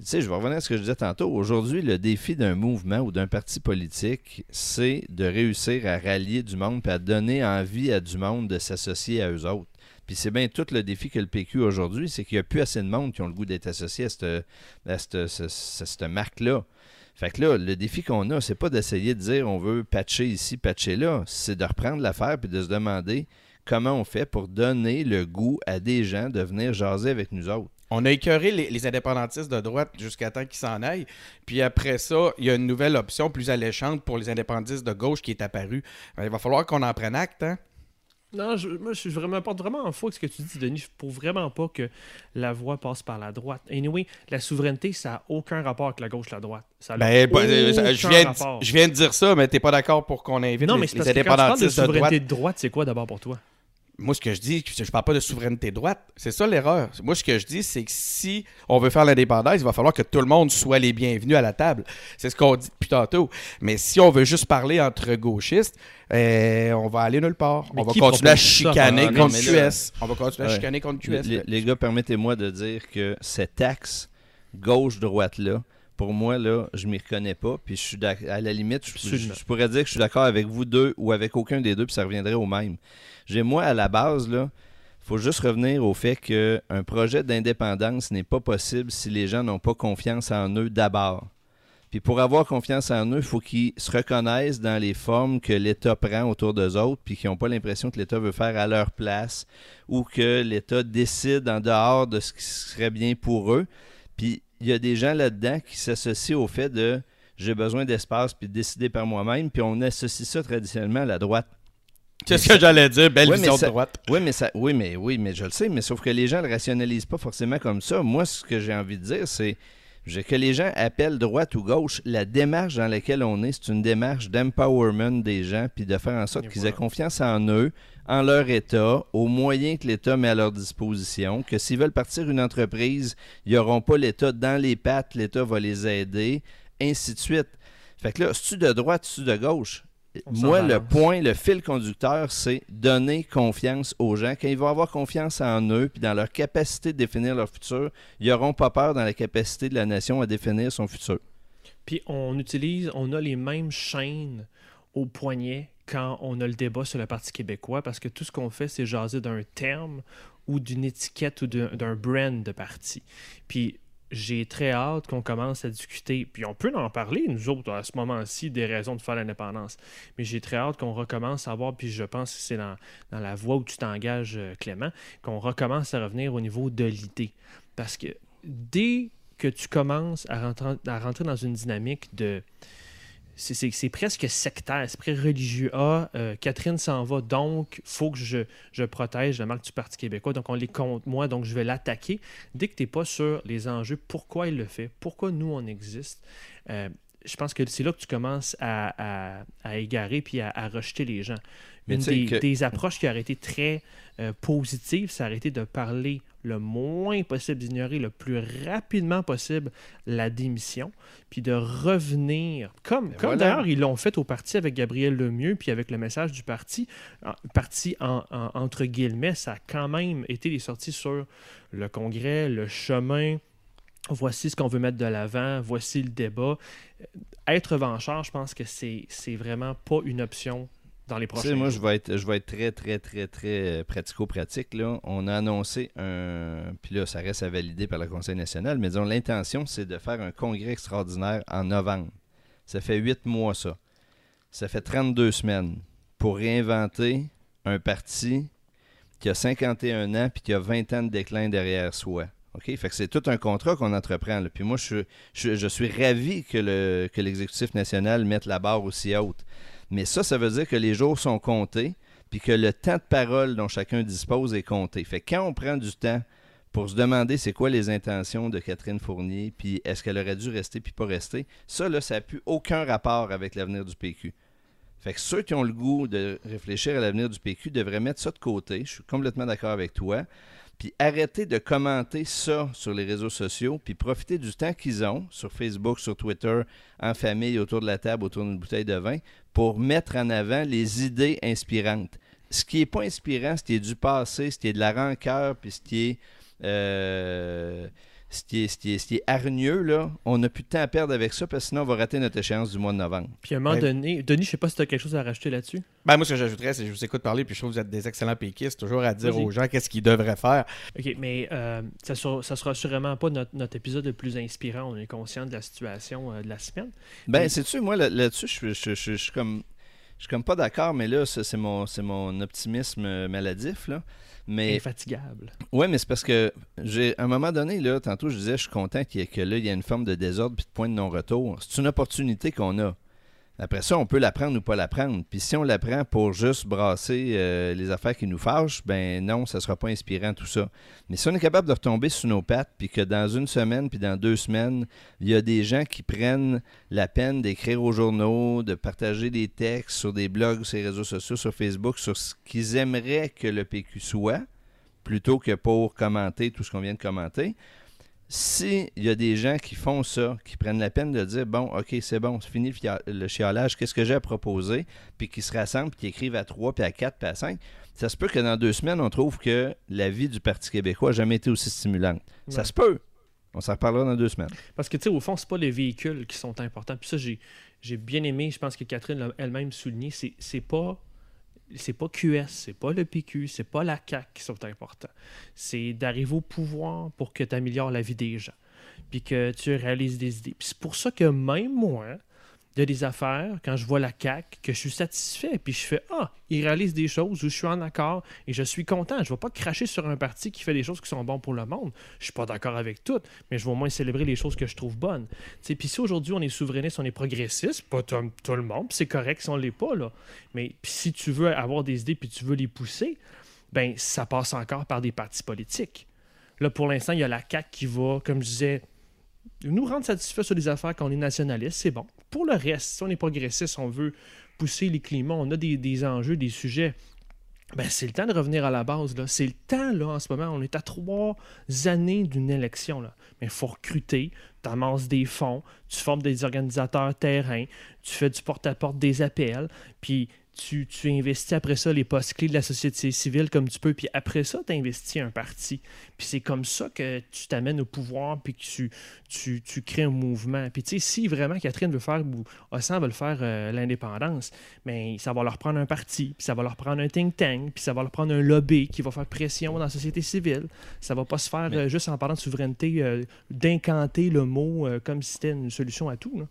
Sais, je vais revenir à ce que je disais tantôt. Aujourd'hui, le défi d'un mouvement ou d'un parti politique, c'est de réussir à rallier du monde et à donner envie à du monde de s'associer à eux autres. Puis c'est bien tout le défi que le PQ aujourd'hui, c'est qu'il n'y a plus assez de monde qui ont le goût d'être associé à cette, à marque-là. Fait que là, le défi qu'on a, c'est pas d'essayer de dire on veut patcher ici, patcher là. C'est de reprendre l'affaire puis de se demander comment on fait pour donner le goût à des gens de venir jaser avec nous autres. On a écœuré les, les indépendantistes de droite jusqu'à temps qu'ils s'en aillent. Puis après ça, il y a une nouvelle option plus alléchante pour les indépendantistes de gauche qui est apparue. Ben, Il va falloir qu'on en prenne acte. Hein? Non, je, moi, je suis vraiment pas vraiment en faux avec ce que tu dis, Denis. Pour vraiment pas que la voie passe par la droite. Anyway, la souveraineté, ça n'a aucun rapport avec la gauche la droite. Ça Ben, euh, aucun je, viens rapport. de, je viens de dire ça, mais t'es pas d'accord pour qu'on invite Non, les, mais les que quand tu parles de indépendantistes de, droite. souveraineté de droite, c'est quoi d'abord pour toi? Moi, ce que je dis, je parle pas de souveraineté droite. C'est ça l'erreur. Moi, ce que je dis, c'est que si on veut faire l'indépendance, il va falloir que tout le monde soit les bienvenus à la table. C'est ce qu'on dit depuis tantôt. Mais si on veut juste parler entre gauchistes, euh, on va aller nulle part. On va continuer à chicaner contre QS. On va continuer à chicaner contre QS. les- les gars, permettez-moi de dire que cet axe gauche-droite-là pour moi, là, je m'y reconnais pas. Puis je suis à la limite, je, Absolument. je- je pourrais dire que je suis d'accord avec vous deux ou avec aucun des deux, puis ça reviendrait au même. J'ai moi à la base là, faut juste revenir au fait que un projet d'indépendance n'est pas possible si les gens n'ont pas confiance en eux d'abord. Puis pour avoir confiance en eux, il faut qu'ils se reconnaissent dans les formes que l'État prend autour d'eux autres, puis qu'ils n'ont pas l'impression que l'État veut faire à leur place ou que l'État décide en dehors de ce qui serait bien pour eux. Puis il y a des gens là-dedans qui s'associent au fait de j'ai besoin d'espace puis de décider par moi-même, puis on associe ça traditionnellement à la droite. C'est ce que j'allais dire, belle vision ça- de droite. Oui, mais ça, oui, mais oui, mais je le sais, mais sauf que les gens le rationalisent pas forcément comme ça. Moi, ce que j'ai envie de dire, c'est que les gens appellent droite ou gauche. La démarche dans laquelle on est, c'est une démarche d'empowerment des gens, puis de faire en sorte qu'ils voilà. aient confiance en eux, en leur État, aux moyens que l'État met à leur disposition. Que s'ils veulent partir une entreprise, ils n'auront pas l'État dans les pattes, l'État va les aider, ainsi de suite. Fait que là, si tu de droite, si tu de gauche, moi, le point, le fil conducteur, c'est donner confiance aux gens. Quand ils vont avoir confiance en eux puis dans leur capacité de définir leur futur, ils n'auront pas peur dans la capacité de la nation à définir son futur. Puis on utilise, on a les mêmes chaînes au poignet quand on a le débat sur le Parti québécois parce que tout ce qu'on fait, c'est jaser d'un terme ou d'une étiquette ou d'un d'un brand de parti. Puis j'ai très hâte qu'on commence à discuter, puis on peut en parler, nous autres, à ce moment-ci, des raisons de faire l'indépendance. Mais j'ai très hâte qu'on recommence à voir, puis je pense que c'est dans, la voie où tu t'engages, euh, Clément, qu'on recommence à revenir au niveau de l'idée. Parce que dès que tu commences à rentrer dans une dynamique de. C'est, presque sectaire, c'est presque religieux. Ah, euh, Catherine s'en va, donc faut que je, protège la marque du Parti québécois. Donc on les compte moi, donc je vais l'attaquer. Dès que tu n'es pas sur les enjeux, pourquoi il le fait, pourquoi nous on existe, euh, je pense que c'est là que tu commences à, égarer puis à rejeter les gens. Mais Une des, que- des approches qui aurait été très euh, positive, c'est arrêter de parler le moins possible, d'ignorer le plus rapidement possible la démission, puis de revenir, comme, Ben comme voilà. d'ailleurs ils l'ont fait au parti avec Gabriel Lemieux, puis avec le message du parti, en- parti en, en- entre guillemets, ça a quand même été les sorties sur le congrès, le chemin, voici ce qu'on veut mettre de l'avant, voici le débat. Euh, Être revanchard, je pense que c'est vraiment pas une option dans les Tu prochains sais, moi, je vais être, je vais être très, très, très, très euh, pratico-pratique. Là. On a annoncé un. Puis là, ça reste à valider par le Conseil national, mais disons, l'intention, c'est de faire un congrès extraordinaire en novembre. Ça fait huit mois, ça. Ça fait 32 semaines pour réinventer un parti qui a 51 ans puis qui a 20 ans de déclin derrière soi. OK? Fait que c'est tout un contrat qu'on entreprend. là. Puis moi, je, je, je suis ravi que, le, que l'exécutif national mette la barre aussi haute. Mais ça, ça veut dire que les jours sont comptés, puis que le temps de parole dont chacun dispose est compté. Fait que quand on prend du temps pour se demander c'est quoi les intentions de Catherine Fournier, puis est-ce qu'elle aurait dû rester puis pas rester, ça, là, ça n'a plus aucun rapport avec l'avenir du PQ. Fait que ceux qui ont le goût de réfléchir à l'avenir du PQ devraient mettre ça de côté. Je suis complètement d'accord avec toi. Puis arrêter de commenter ça sur les réseaux sociaux, puis profiter du temps qu'ils ont sur Facebook, sur Twitter, en famille, autour de la table, autour d'une bouteille de vin, pour mettre en avant les idées inspirantes. Ce qui n'est pas inspirant, ce qui est du passé, ce qui est de la rancœur, puis ce euh, ce qui est, ce qui est, ce qui est hargneux, là, on n'a plus de temps à perdre avec ça, parce que sinon on va rater notre échéance du mois de novembre. Puis à un moment Ouais. donné, Denis, je sais pas si tu as quelque chose à rajouter là-dessus. Ben, moi, ce que j'ajouterais, c'est que je vous écoute parler, puis je trouve que vous êtes des excellents péquistes, toujours à dire aux gens qu'est-ce qu'ils devraient faire. OK, mais euh, ça, sera, ça sera sûrement pas notre, notre épisode le plus inspirant. On est conscient de la situation euh, de la semaine. Ben, Mais- sais-tu, moi, là- là-dessus, je suis comme. Je suis comme pas d'accord, mais là, c'est mon, c'est mon optimisme euh, maladif, là. Mais Infatigable. Ouais, mais c'est parce que j'ai à un moment donné, là, tantôt je disais je suis content qu'il y ait- que là, il y a une forme de désordre puis de point de non-retour. C'est une opportunité qu'on a. Après ça, on peut la prendre ou pas la prendre. Puis si on la prend pour juste brasser euh, les affaires qui nous fâchent, ben non, ça sera pas inspirant tout ça. Mais si on est capable de retomber sous nos pattes, puis que dans une semaine, puis dans deux semaines, il y a des gens qui prennent la peine d'écrire aux journaux, de partager des textes sur des blogs, sur les réseaux sociaux, sur Facebook, sur ce qu'ils aimeraient que le PQ soit, plutôt que pour commenter tout ce qu'on vient de commenter. Si il y a des gens qui font ça, qui prennent la peine de dire bon, ok, c'est bon, c'est fini le chiolage, qu'est-ce que j'ai à proposer, puis qui se rassemblent, puis qui écrivent à 3, puis à 4, puis à 5, ça se peut que dans deux semaines, on trouve que la vie du Parti québécois n'a jamais été aussi stimulante. Ça se peut. On s'en reparlera dans deux semaines. Parce que, tu sais, au fond, c'est pas les véhicules qui sont importants. Puis ça, j'ai, j'ai bien aimé, je pense que Catherine l'a elle-même souligné, c'est, c'est pas c'est pas QS, c'est pas le PQ, c'est pas la CAQ qui sont importants. C'est d'arriver au pouvoir pour que tu améliores la vie des gens, puis que tu réalises des idées. Puis c'est pour ça que même moi, a des affaires, quand je vois la CAQ, que je suis satisfait, puis je fais Ah, ils réalisent des choses où je suis en accord et je suis content. Je ne vais pas cracher sur un parti qui fait des choses qui sont bonnes pour le monde. Je suis pas d'accord avec tout, mais je vais au moins célébrer les choses que je trouve bonnes. Puis si aujourd'hui on est souverainiste, on est progressiste, pas tout, tout le monde, c'est correct si on l'est pas, là. Mais si tu veux avoir des idées puis tu veux les pousser, ben ça passe encore par des partis politiques. Là, pour l'instant, il y a la CAQ qui va, comme je disais, nous rendre satisfaits sur les affaires quand on est nationaliste, c'est bon. Pour le reste, si on est progressiste, on veut pousser les climats, on a des, enjeux, des sujets ben, c'est le temps de revenir à la base. C'est le temps, là, en ce moment. On est à trois années d'une élection. Là. Mais il faut recruter, tu amasses des fonds, tu formes des organisateurs terrain, tu fais du porte-à-porte des appels, puis tu, investis après ça les postes clés de la société civile comme tu peux, puis après ça, tu investis un parti. Puis c'est comme ça que tu t'amènes au pouvoir, puis que tu, tu, crées un mouvement. Puis tu sais, si vraiment Catherine veut faire, ou Ossan veut faire euh, l'indépendance, mais ben, ça va leur prendre un parti, puis ça va leur prendre un think tank, puis ça va leur prendre un lobby qui va faire pression dans la société civile. Ça va pas se faire euh, juste en parlant de souveraineté, euh, d'incanter le mot comme si c'était une solution à tout. Là.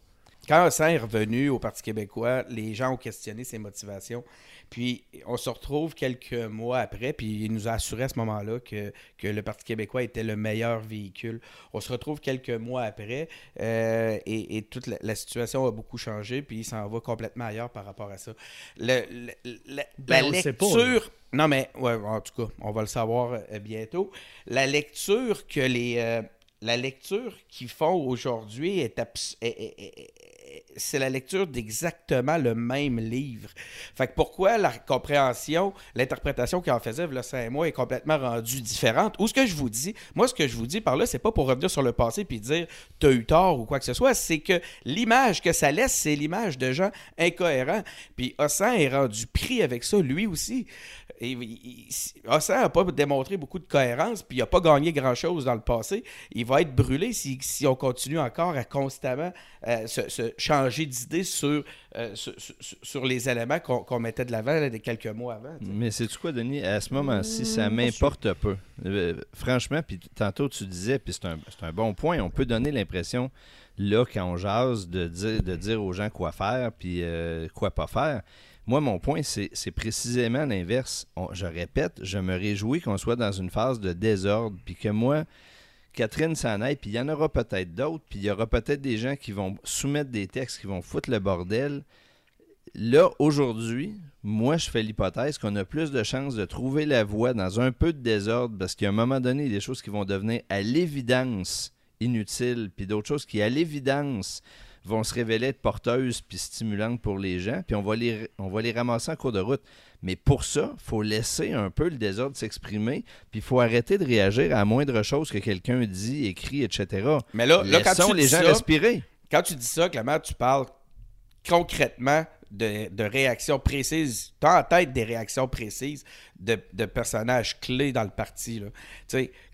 Quand Hassan est revenu au Parti québécois, les gens ont questionné ses motivations. Puis on se retrouve quelques mois après, puis il nous a assuré à ce moment-là que, que le Parti québécois était le meilleur véhicule. On se retrouve quelques mois après euh, et, toute la, situation a beaucoup changé, puis il s'en va complètement ailleurs par rapport à ça. Le, la ben, lecture... non, mais ouais, en tout cas, on va le savoir euh, bientôt. La lecture que les... Euh, la lecture qu'ils font aujourd'hui est, est, c'est la lecture d'exactement le même livre. Fait que pourquoi la compréhension, l'interprétation qu'il en faisait le cinq mois est complètement rendue différente? Ou ce que je vous dis, moi, ce que je vous dis par là, c'est pas pour revenir sur le passé puis dire t'as eu tort ou quoi que ce soit, c'est que l'image que ça laisse, c'est l'image de gens incohérents. Puis Ossan est rendu pris avec ça, lui aussi. Et, Ossan n'a pas démontré beaucoup de cohérence, puis il n'a pas gagné grand-chose dans le passé. Il va être brûlé si, si on continue encore à constamment euh, se, changer d'idée sur, euh, sur, les éléments qu'on mettait de l'avant des quelques mois avant. Mais c'est tu quoi, Denis? À ce moment-ci, ça hmm, m'importe peu. Euh, franchement, puis tantôt tu disais, puis c'est un, un, bon point, on peut donner l'impression, là, quand on jase, de dire, de dire aux gens quoi faire, puis quoi pas faire. Moi, mon point, c'est précisément l'inverse. Je répète, je me réjouis qu'on soit dans une phase de désordre, puis que moi, Catherine s'en aille, puis il y en aura peut-être d'autres, puis il y aura peut-être des gens qui vont soumettre des textes qui vont foutre le bordel. Là, aujourd'hui, moi, je fais l'hypothèse qu'on a plus de chances de trouver la voie dans un peu de désordre, parce qu'à un moment donné, il y a des choses qui vont devenir à l'évidence inutiles, puis d'autres choses qui, à l'évidence, vont se révéler être porteuses puis stimulantes pour les gens, puis on va les, on va les ramasser en cours de route. Mais pour ça, il faut laisser un peu le désordre s'exprimer, puis il faut arrêter de réagir à la moindre chose que quelqu'un dit, écrit, etc. Mais là, là quand tu les gens respirer. Quand tu dis ça, Clément, tu parles concrètement de, réactions précises. Tu as en tête des réactions précises de, personnages clés dans le parti.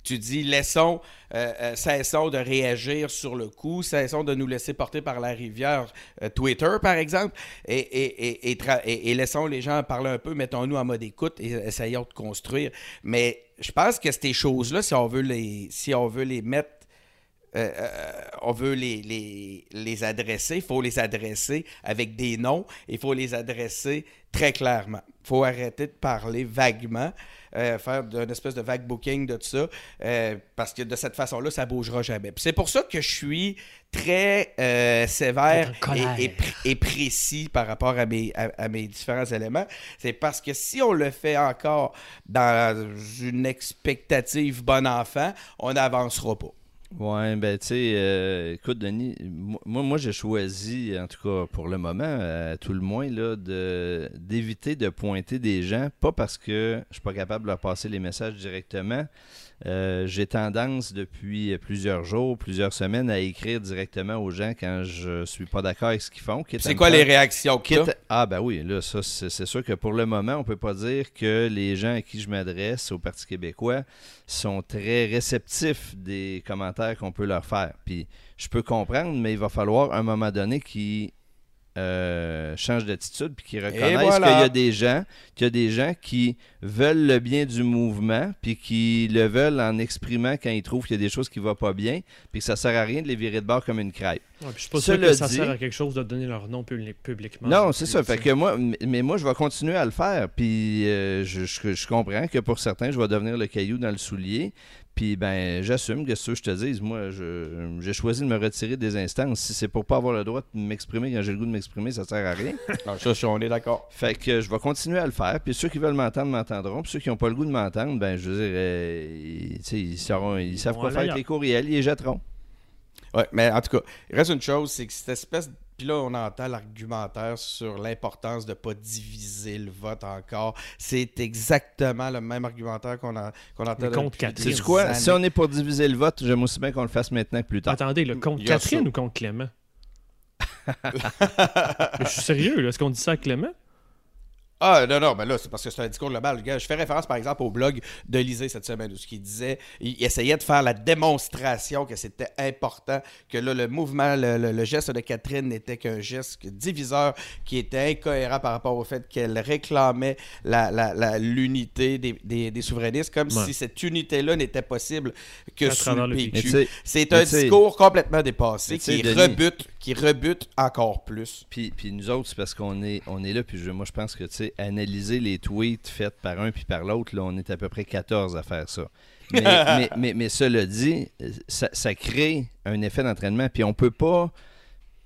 Tu dis laissons, euh, euh, cessons de réagir sur le coup, cessons de nous laisser porter par la rivière euh, Twitter, par exemple, et, et, laissons les gens parler un peu, mettons-nous en mode écoute et essayons de construire. Mais je pense que ces choses-là, si on veut les, si on veut les mettre euh, euh, on veut les, les, adresser, il faut les adresser avec des noms, il faut les adresser très clairement. Il faut arrêter de parler vaguement, euh, faire une espèce de vague booking de tout ça, parce que de cette façon-là, ça ne bougera jamais. C'est pour ça que je suis très sévère et, précis par rapport à mes, à mes différents éléments. C'est parce que si on le fait encore dans une expectative bon enfant, on n'avancera pas. Ouais, ben tu sais, euh, écoute, Denis, moi, moi j'ai choisi, en tout cas pour le moment, à tout le moins, là, de, d'éviter de pointer des gens, pas parce que je suis pas capable de leur passer les messages directement, Euh, j'ai tendance depuis plusieurs jours, plusieurs semaines à écrire directement aux gens quand je suis pas d'accord avec ce qu'ils font. C'est quoi les réactions que quitte... Ah ben oui, là, ça c'est sûr que pour le moment, on peut pas dire que les gens à qui je m'adresse au Parti québécois sont très réceptifs des commentaires qu'on peut leur faire. Puis je peux comprendre, mais il va falloir à un moment donné qu'ils euh, change d'attitude puis qui reconnaissent qu'il y a des gens qu'il y a des gens qui veulent le bien du mouvement puis qui le veulent en exprimant quand ils trouvent qu'il y a des choses qui vont pas bien puis que ça sert à rien de les virer de bord comme une crêpe. Ouais, je suis pas sûr que ça sert à quelque chose de donner leur nom publiquement. Non, c'est ça. Fait que moi, mais moi, je vais continuer à le faire. Puis euh, je, je, comprends que pour certains, je vais devenir le caillou dans le soulier. Puis ben, j'assume que ce que je te dise, moi, j'ai choisi de me retirer des instances. Si c'est pour pas avoir le droit de m'exprimer quand j'ai le goût de m'exprimer, ça sert à rien. ah, ça, on est d'accord. Fait que je vais continuer à le faire. Puis ceux qui veulent m'entendre m'entendront. Puis ceux qui n'ont pas le goût de m'entendre, ben, je veux dire, euh, ils, sauront, ils savent quoi faire avec les courriels, ils les jetteront. Ouais, mais en tout cas, il reste une chose, c'est que cette espèce puis là, on entend l'argumentaire sur l'importance de ne pas diviser le vote encore. C'est exactement le même argumentaire qu'on a, qu'on entend contre Catherine. C'est quoi? Si on est pour diviser le vote, j'aime aussi bien qu'on le fasse maintenant que plus tard. Attendez, le contre Catherine ou contre Clément? je suis sérieux, là. Est-ce qu'on dit ça à Clément? Ah, non, non, ben là, c'est parce que c'est un discours global. Je fais référence, par exemple, au blog de Lisée cette semaine, où ce qu'il disait, il essayait de faire la démonstration que c'était important, que là, le mouvement, le, geste de Catherine n'était qu'un geste diviseur qui était incohérent par rapport au fait qu'elle réclamait l'unité la, des, des, souverainistes, comme si cette unité-là n'était possible que sous le PQ. C'est un discours complètement dépassé qui rebute, qui rebute encore plus. Puis, puis nous autres, c'est parce qu'on est, on est là, puis moi, je pense que, tu sais, analyser les tweets faits par un puis par l'autre, là, on est à peu près 14 à faire ça. Mais, mais, mais, cela dit, ça, crée un effet d'entraînement. Puis on peut pas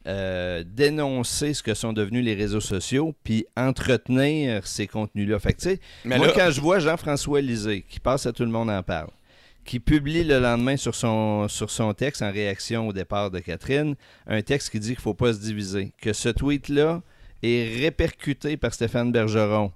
euh, dénoncer ce que sont devenus les réseaux sociaux puis entretenir ces contenus-là. Fait que, moi, quand je vois Jean-François Lisée, qui passe à tout le monde en parle, qui publie le lendemain sur son, sur son texte en réaction au départ de Catherine, un texte qui dit qu'il ne faut pas se diviser, que ce tweet-là est répercuté par Stéphane Bergeron,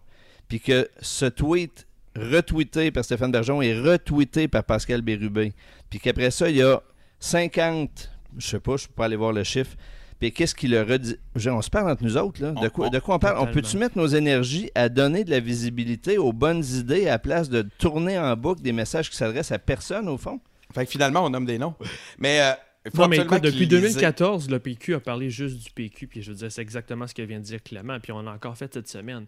puis que ce tweet retweeté par Stéphane Bergeron est retweeté par Pascal Bérubé, puis qu'après ça, il y a 50, je sais pas, je peux pas aller voir le chiffre, puis qu'est-ce qu'il a redit? On se parle entre nous autres, là. De, quoi, de quoi on parle? On peut-tu mettre nos énergies à donner de la visibilité aux bonnes idées à la place de tourner en boucle des messages qui s'adressent à personne, au fond? Fait que finalement, on nomme des noms. Mais euh, non, mais écoute, depuis 2014, le PQ a parlé juste du PQ, puis je veux dire, c'est exactement ce que vient de dire Clément, puis on l'a encore fait cette semaine.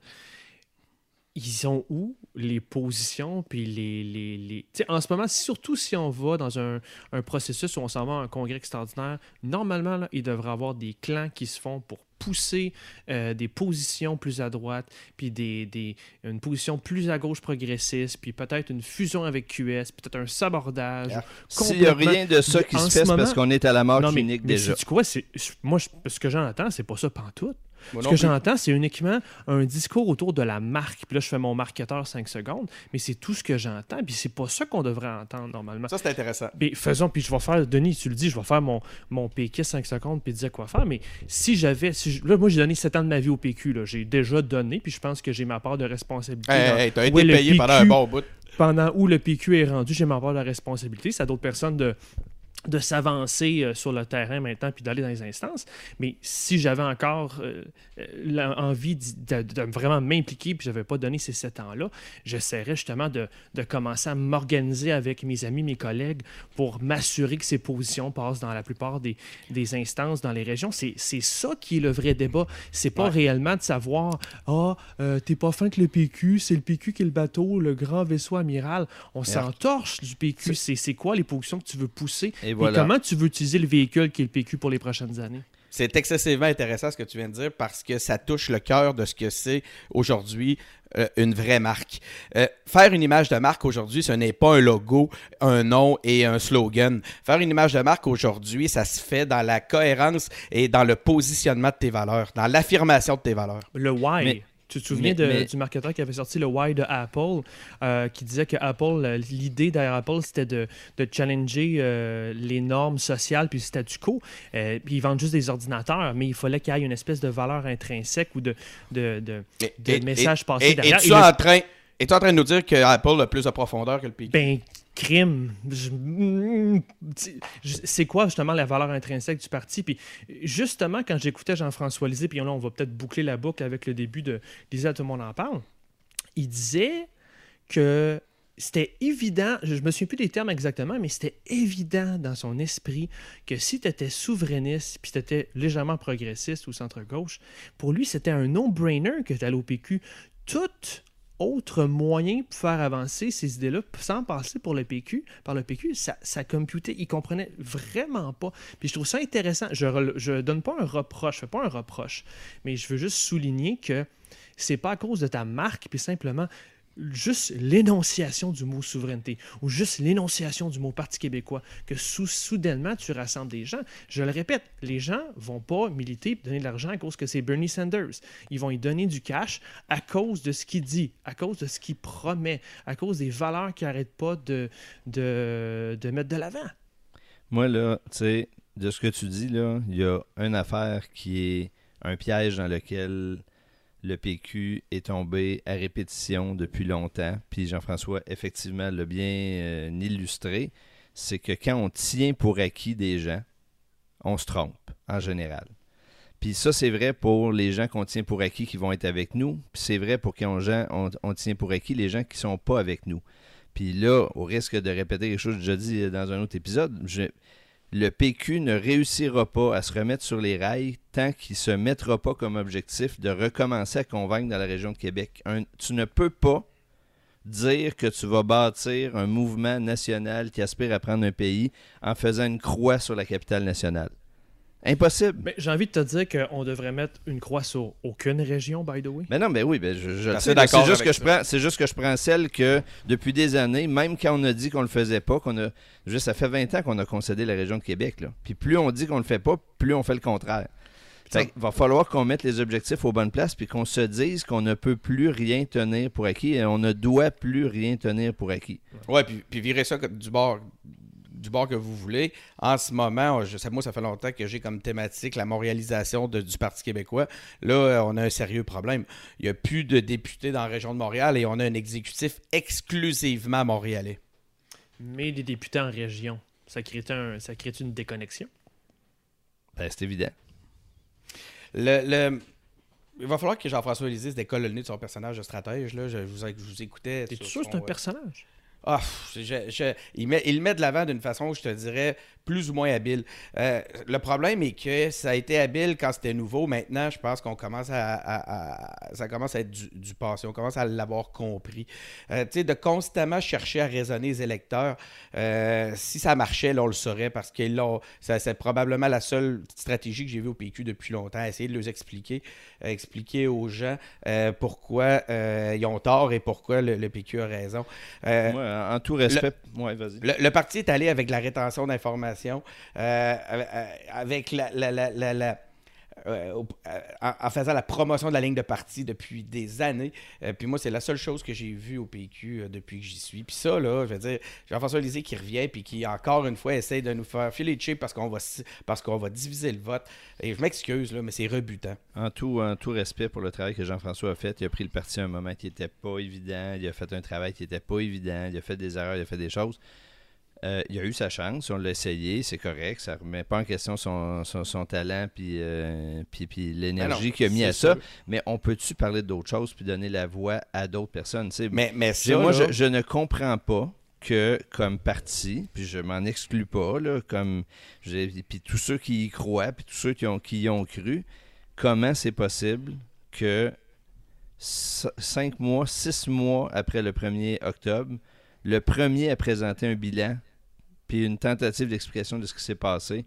Ils sont où les positions, puis les. les, les... en ce moment, surtout si on va dans un, un processus où on s'en va à un congrès extraordinaire, normalement, là, il devrait y avoir des clans qui se font pour pousser euh, des positions plus à droite, puis des, des, une position plus à gauche progressiste, puis peut-être une fusion avec QS, peut-être un sabordage. S'il n'y a rien de ça qui se fait, c'est parce qu'on est à la mort clinique déjà. Mais quoi? Moi, ce que j'en attends, c'est pas ça pantoute. Ce que j'entends, c'est uniquement un discours autour de la marque. Puis là, je fais mon marketeur 5 secondes, mais c'est tout ce que j'entends. Puis c'est pas ça qu'on devrait entendre normalement. Ça, c'est intéressant. Puis faisons, puis je vais faire, Denis, tu le dis, je vais faire mon, mon PQ 5 secondes, puis dire quoi faire. Mais si j'avais, si là, moi, j'ai donné 7 ans de ma vie au PQ. J'ai déjà donné, puis je pense que j'ai ma part de responsabilité. Hey, t'as été payé pendant un bon bout. Pendant où le PQ est rendu, j'ai ma part de responsabilité. C'est à d'autres personnes de de s'avancer euh, sur le terrain maintenant puis d'aller dans les instances. Mais si j'avais encore euh, euh, envie de, vraiment m'impliquer puis je n'avais pas donné ces sept ans-là, j'essaierais justement de, commencer à m'organiser avec mes amis, mes collègues pour m'assurer que ces positions passent dans la plupart des, instances dans les régions. C'est ça qui est le vrai débat. C'est pas réellement de savoir Ah, t'es pas fin que le PQ, c'est le PQ qui est le bateau, le grand vaisseau amiral. On s'entorche du PQ. C'est quoi les positions que tu veux pousser? Comment tu veux utiliser le véhicule qui est le PQ pour les prochaines années? C'est excessivement intéressant ce que tu viens de dire parce que ça touche le cœur de ce que c'est aujourd'hui euh, une vraie marque. Euh, faire une image de marque aujourd'hui, ce n'est pas un logo, un nom et un slogan. Faire une image de marque aujourd'hui, ça se fait dans la cohérence et dans le positionnement de tes valeurs, dans l'affirmation de tes valeurs. Le why. Tu te souviens du marketeur qui avait sorti le Why de Apple, euh, qui disait que Apple, l'idée derrière Apple, c'était de, challenger euh, les normes sociales puis le statu quo. Euh, puis ils vendent juste des ordinateurs, mais il fallait qu'il y ait une espèce de valeur intrinsèque ou de, de, de, message passé derrière. Et, tu es en train, en train de nous dire que Apple a plus de profondeur que le PQ? Ben, crime. C'est quoi justement la valeur intrinsèque du parti? Puis justement, quand j'écoutais Jean-François Lisée, puis on va peut-être boucler la boucle avec le début de Lisée, tout le monde en parle, il disait que c'était évident, je me souviens plus des termes exactement, mais c'était évident dans son esprit que si tu étais souverainiste puis tu étais légèrement progressiste ou centre-gauche, pour lui, c'était un no-brainer que tu allais au PQ. Tout autre moyen pour faire avancer ces idées-là sans passer pour le PQ, par le PQ, ça, ça computait. Il comprenait vraiment pas. Puis je trouve ça intéressant. Je ne donne pas un reproche, je fais pas un reproche, mais je veux juste souligner que c'est pas à cause de ta marque, puis simplement juste l'énonciation du mot souveraineté ou juste l'énonciation du mot Parti québécois, que soudainement tu rassembles des gens. Je le répète, les gens vont pas militer donner de l'argent à cause que c'est Bernie Sanders. Ils vont y donner du cash à cause de ce qu'il dit, à cause de ce qu'il promet, à cause des valeurs qu'il n'arrête pas de, de, de mettre de l'avant. Moi, là, tu sais, de ce que tu dis, là, il y a une affaire qui est un piège dans lequel le PQ est tombé à répétition depuis longtemps, puis Jean-François effectivement l'a bien euh, illustré, c'est que quand on tient pour acquis des gens, on se trompe en général. Puis ça, c'est vrai pour les gens qu'on tient pour acquis qui vont être avec nous, puis c'est vrai pour quand on, tient pour acquis les gens qui ne sont pas avec nous. Puis là, au risque de répéter quelque chose que j'ai déjà dit dans un autre épisode, je, le PQ ne réussira pas à se remettre sur les rails tant qu'il ne se mettra pas comme objectif de recommencer à convaincre dans la région de Québec. tu ne peux pas dire que tu vas bâtir un mouvement national qui aspire à prendre un pays en faisant une croix sur la capitale nationale. Impossible. Mais j'ai envie de te dire qu'on devrait mettre une croix sur aucune région, by the way. Mais non, mais oui, ben je. C'est juste que je prends, c'est juste que je prends celle que depuis des années, même quand on a dit qu'on le faisait pas, qu'on a, juste ça fait 20 ans qu'on a concédé la région de Québec là. Puis plus on dit qu'on le fait pas, plus on fait le contraire. Il va falloir qu'on mette les objectifs aux bonnes places puis qu'on se dise qu'on ne peut plus rien tenir pour acquis et on ne doit plus rien tenir pour acquis. Ouais, puis, puis virer ça du bord du bord que vous voulez. En ce moment, je sais, moi, ça fait longtemps que j'ai comme thématique la montréalisation du Parti québécois. Là, euh, on a un sérieux problème. Il n'y a plus de députés dans la région de Montréal et on a un exécutif exclusivement montréalais. Mais des députés en région, ça crée, un, ça crée une déconnexion? Ben, c'est évident. Le, Il va falloir que Jean-François Lisée se décolle le nez de son personnage de stratège. Là. Je, vous, je vous écoutais. T'es sûr que c'est un personnage? Ah, il, met, il met de l'avant d'une façon, je te dirais, plus ou moins habile. Euh, le problème est que ça a été habile quand c'était nouveau. Maintenant, je pense qu'on commence à, Ça commence à être du, passé. On commence à l'avoir compris. Euh, tu sais, de constamment chercher à raisonner les électeurs, euh, si ça marchait, là, on le saurait parce que c'est probablement la seule stratégie que j'ai vue au PQ depuis longtemps. Essayer de les expliquer, expliquer aux gens pourquoi ils ont tort et pourquoi le, PQ a raison. en tout respect, le, vas-y. Le, parti est allé avec la rétention d'informations, euh, euh, avec euh, en, faisant la promotion de la ligne de parti depuis des années. puis moi, c'est la seule chose que j'ai vue au PQ depuis que j'y suis. Puis ça, là, je veux dire, Jean-François Lisée qui revient puis qui, encore une fois, essaie de nous faire filer de parce qu'on va, parce qu'on va diviser le vote. Et je m'excuse, là, mais c'est rebutant. En tout, en tout respect pour le travail que Jean-François a fait, il a pris le parti à un moment qui n'était pas évident. Il a fait un travail qui n'était pas évident. Il a fait des erreurs, il a fait des choses. Euh, il a eu sa chance, on l'a essayé, c'est correct, ça ne remet pas en question son, son, talent puis, euh, puis, puis l'énergie qu'il a mis à ça, mais on peut-tu parler d'autres choses puis donner la voix à d'autres personnes? mais, mais moi, je, ne comprends pas que comme parti, puis je m'en exclus pas, là, comme puis tous ceux qui y croient, puis tous ceux qui, ont, qui y ont cru, comment c'est possible que cinq mois, six mois après le 1er octobre, le premier à présenter un bilan puis une tentative d'explication de ce qui s'est passé.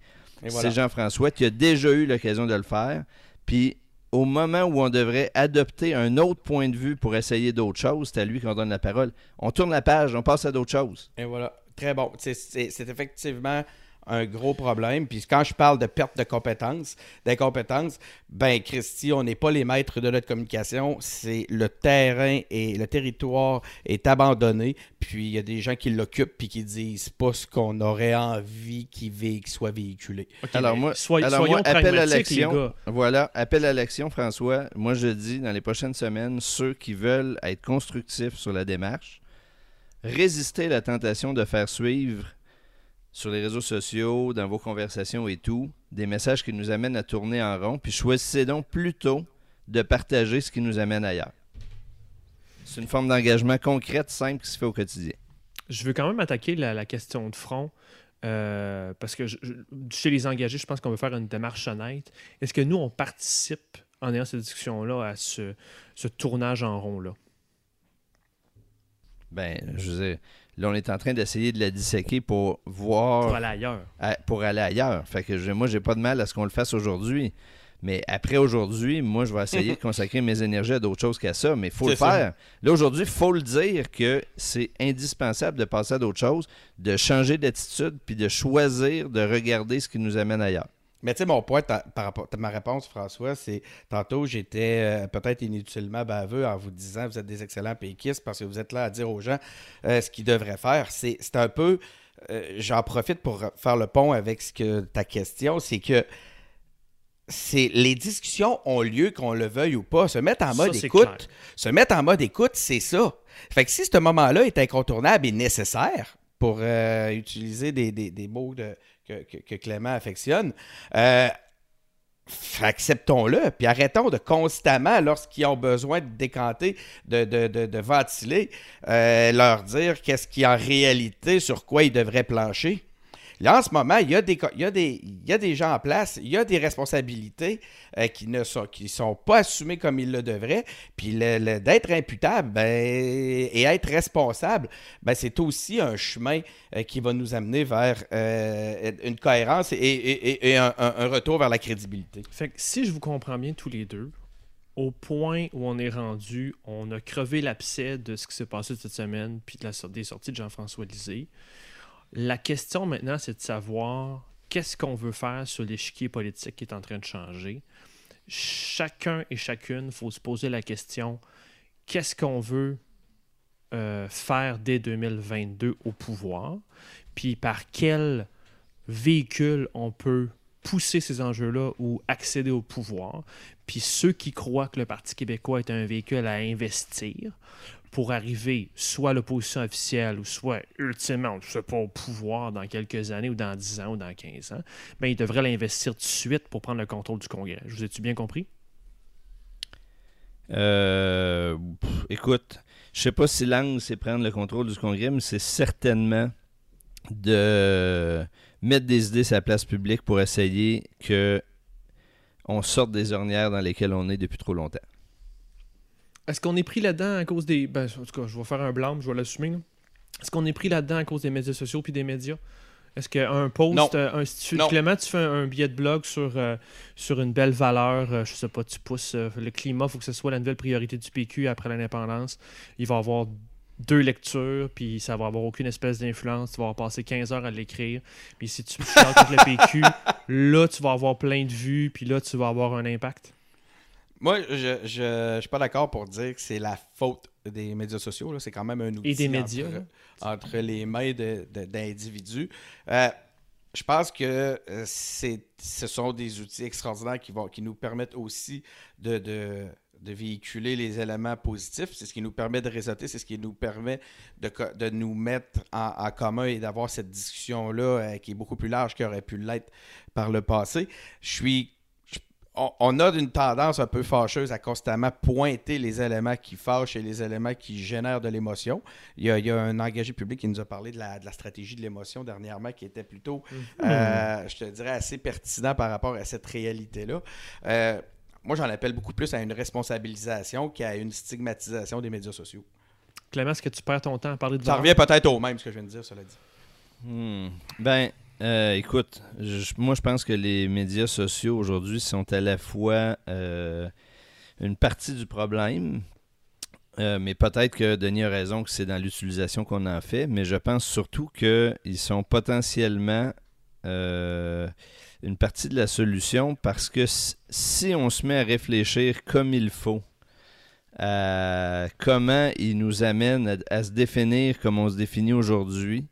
C'est Jean-François qui a déjà eu l'occasion de le faire. Puis au moment où on devrait adopter un autre point de vue pour essayer d'autres choses, c'est à lui qu'on donne la parole. On tourne la page, on passe à d'autres choses. Et voilà. Très bon. C'est effectivement un gros problème. Puis quand je parle de perte de compétences, d'incompétence, ben Christy, on n'est pas les maîtres de notre communication. C'est le terrain et le territoire est abandonné. Puis il y a des gens qui l'occupent puis qui disent pas ce qu'on aurait envie qu'il soit véhiculé. alors moi, alors moi appel à l'action. Voilà, appel à l'action, François. Moi je dis dans les prochaines semaines, ceux qui veulent être constructifs sur la démarche, résister à la tentation de faire suivre sur les réseaux sociaux, dans vos conversations et tout, des messages qui nous amènent à tourner en rond, puis choisissez donc plutôt de partager ce qui nous amène ailleurs. C'est une forme d'engagement concrète, simple, qui se fait au quotidien. Je veux quand même attaquer la, question de front. Euh, parce que chez les engagés, je pense qu'on veut faire une démarche honnête. Est-ce que nous, on participe en ayant cette discussion-là à ce, ce tournage en rond-là? Ben, je veux dire, là, on est en train d'essayer de la disséquer pour voir. Pour aller ailleurs. pour aller ailleurs. Fait que je, moi, j'ai pas de mal à ce qu'on le fasse aujourd'hui. Mais après aujourd'hui, moi, je vais essayer de consacrer mes énergies à d'autres choses qu'à ça. Mais il faut le faire. Là, aujourd'hui, il faut le dire que c'est indispensable de passer à d'autres choses, de changer d'attitude, puis de choisir de regarder ce qui nous amène ailleurs. Mais tu sais, mon point par rapport à ma réponse, François, c'est tantôt, j'étais euh, peut-être inutilement baveux en vous disant vous êtes des excellents péquistes parce que vous êtes là à dire aux gens euh, ce qu'ils devraient faire. C'est un peu. Euh, j'en profite pour faire le pont avec ce que ta question, c'est que c'est les discussions ont lieu qu'on le veuille ou pas. Se mettre en mode écoute, se mettre en mode écoute, c'est ça. Fait que si ce moment-là est incontournable et nécessaire pour utiliser des, des mots de, que, Clément affectionne. Euh, acceptons-le, puis arrêtons de constamment, lorsqu'ils ont besoin de décanter, de, de, ventiler, euh, leur dire qu'est-ce qui en réalité, sur quoi ils devraient plancher. Là, en ce moment, il y, a des, il, des, il y a des gens en place, il y a des responsabilités euh, qui ne sont, qui sont pas assumées comme ils le devraient. Puis d'être imputable ben, et être responsable, ben, c'est aussi un chemin euh, qui va nous amener vers euh, une cohérence et, un, retour vers la crédibilité. Fait que si je vous comprends bien tous les deux, au point où on est rendu, on a crevé l'abcès de ce qui s'est passé cette semaine, puis de la, des sorties de Jean-François Lisée. La question maintenant, c'est de savoir qu'est-ce qu'on veut faire sur l'échiquier politique qui est en train de changer. Chacun et chacune, il faut se poser la question qu'est-ce qu'on veut euh, faire dès 2022 au pouvoir, puis par quel véhicule on peut pousser ces enjeux-là ou accéder au pouvoir? Puis ceux qui croient que le Parti québécois est un véhicule à investir, pour arriver soit à l'opposition officielle ou soit ultimement, je sais pas, au pouvoir dans quelques années ou dans 10 ans ou dans 15 ans, ben, il devrait l'investir tout de suite pour prendre le contrôle du Congrès. Je vous ai-tu bien compris? Euh, écoute, je sais pas si l'angle c'est prendre le contrôle du Congrès, mais c'est certainement de mettre des idées sur la place publique pour essayer que on sorte des ornières dans lesquelles on est depuis trop longtemps. Est-ce qu'on est pris là-dedans à cause des. Ben, en tout cas, je vais faire un blâme, je vais l'assumer. Est-ce qu'on est pris là-dedans à cause des médias sociaux puis des médias? Est-ce qu'un post, euh, un, si Clément, tu fais un, billet de blog sur, euh, sur une belle valeur, euh, je sais pas, tu pousses le climat, il faut que ce soit la nouvelle priorité du PQ après l'indépendance. Il va avoir deux lectures, puis ça va avoir aucune espèce d'influence. Tu vas avoir passé 15 heures à l'écrire. Puis si tu avec le PQ, là, tu vas avoir plein de vues, puis là, tu vas avoir un impact. Moi, je, je, suis pas d'accord pour dire que c'est la faute des médias sociaux. C'est quand même un outil Et des médias, entre, les mains d'individus. Euh, je pense que euh, ce sont des outils extraordinaires qui, vont, qui nous permettent aussi de, de, véhiculer les éléments positifs. C'est ce qui nous permet de réseauter, c'est ce qui nous permet de, de nous mettre en, commun et d'avoir cette discussion-là euh, qui est beaucoup plus large qu'aurait pu l'être par le passé. Je suis on, a une tendance un peu fâcheuse à constamment pointer les éléments qui fâchent et les éléments qui génèrent de l'émotion. Il, y, a, un engagé public qui nous a parlé de la, stratégie de l'émotion dernièrement qui était plutôt, mhm. euh, je te dirais, assez pertinent par rapport à cette réalité-là. Euh, moi, j'en appelle beaucoup plus à une responsabilisation qu'à une stigmatisation des médias sociaux. Clément, est-ce que tu perds ton temps à parler de ça? revient peut-être au même, ce que je viens de dire, cela dit. Hmm. Ben, euh, écoute, moi je pense que les médias sociaux aujourd'hui sont à la fois euh, une partie du problème, euh, mais peut-être que Denis a raison que c'est dans l'utilisation qu'on en fait, mais je pense surtout qu'ils sont potentiellement une partie de la solution parce que si on se met à réfléchir comme il faut à comment ils nous amènent à se définir comme on se définit aujourd'hui,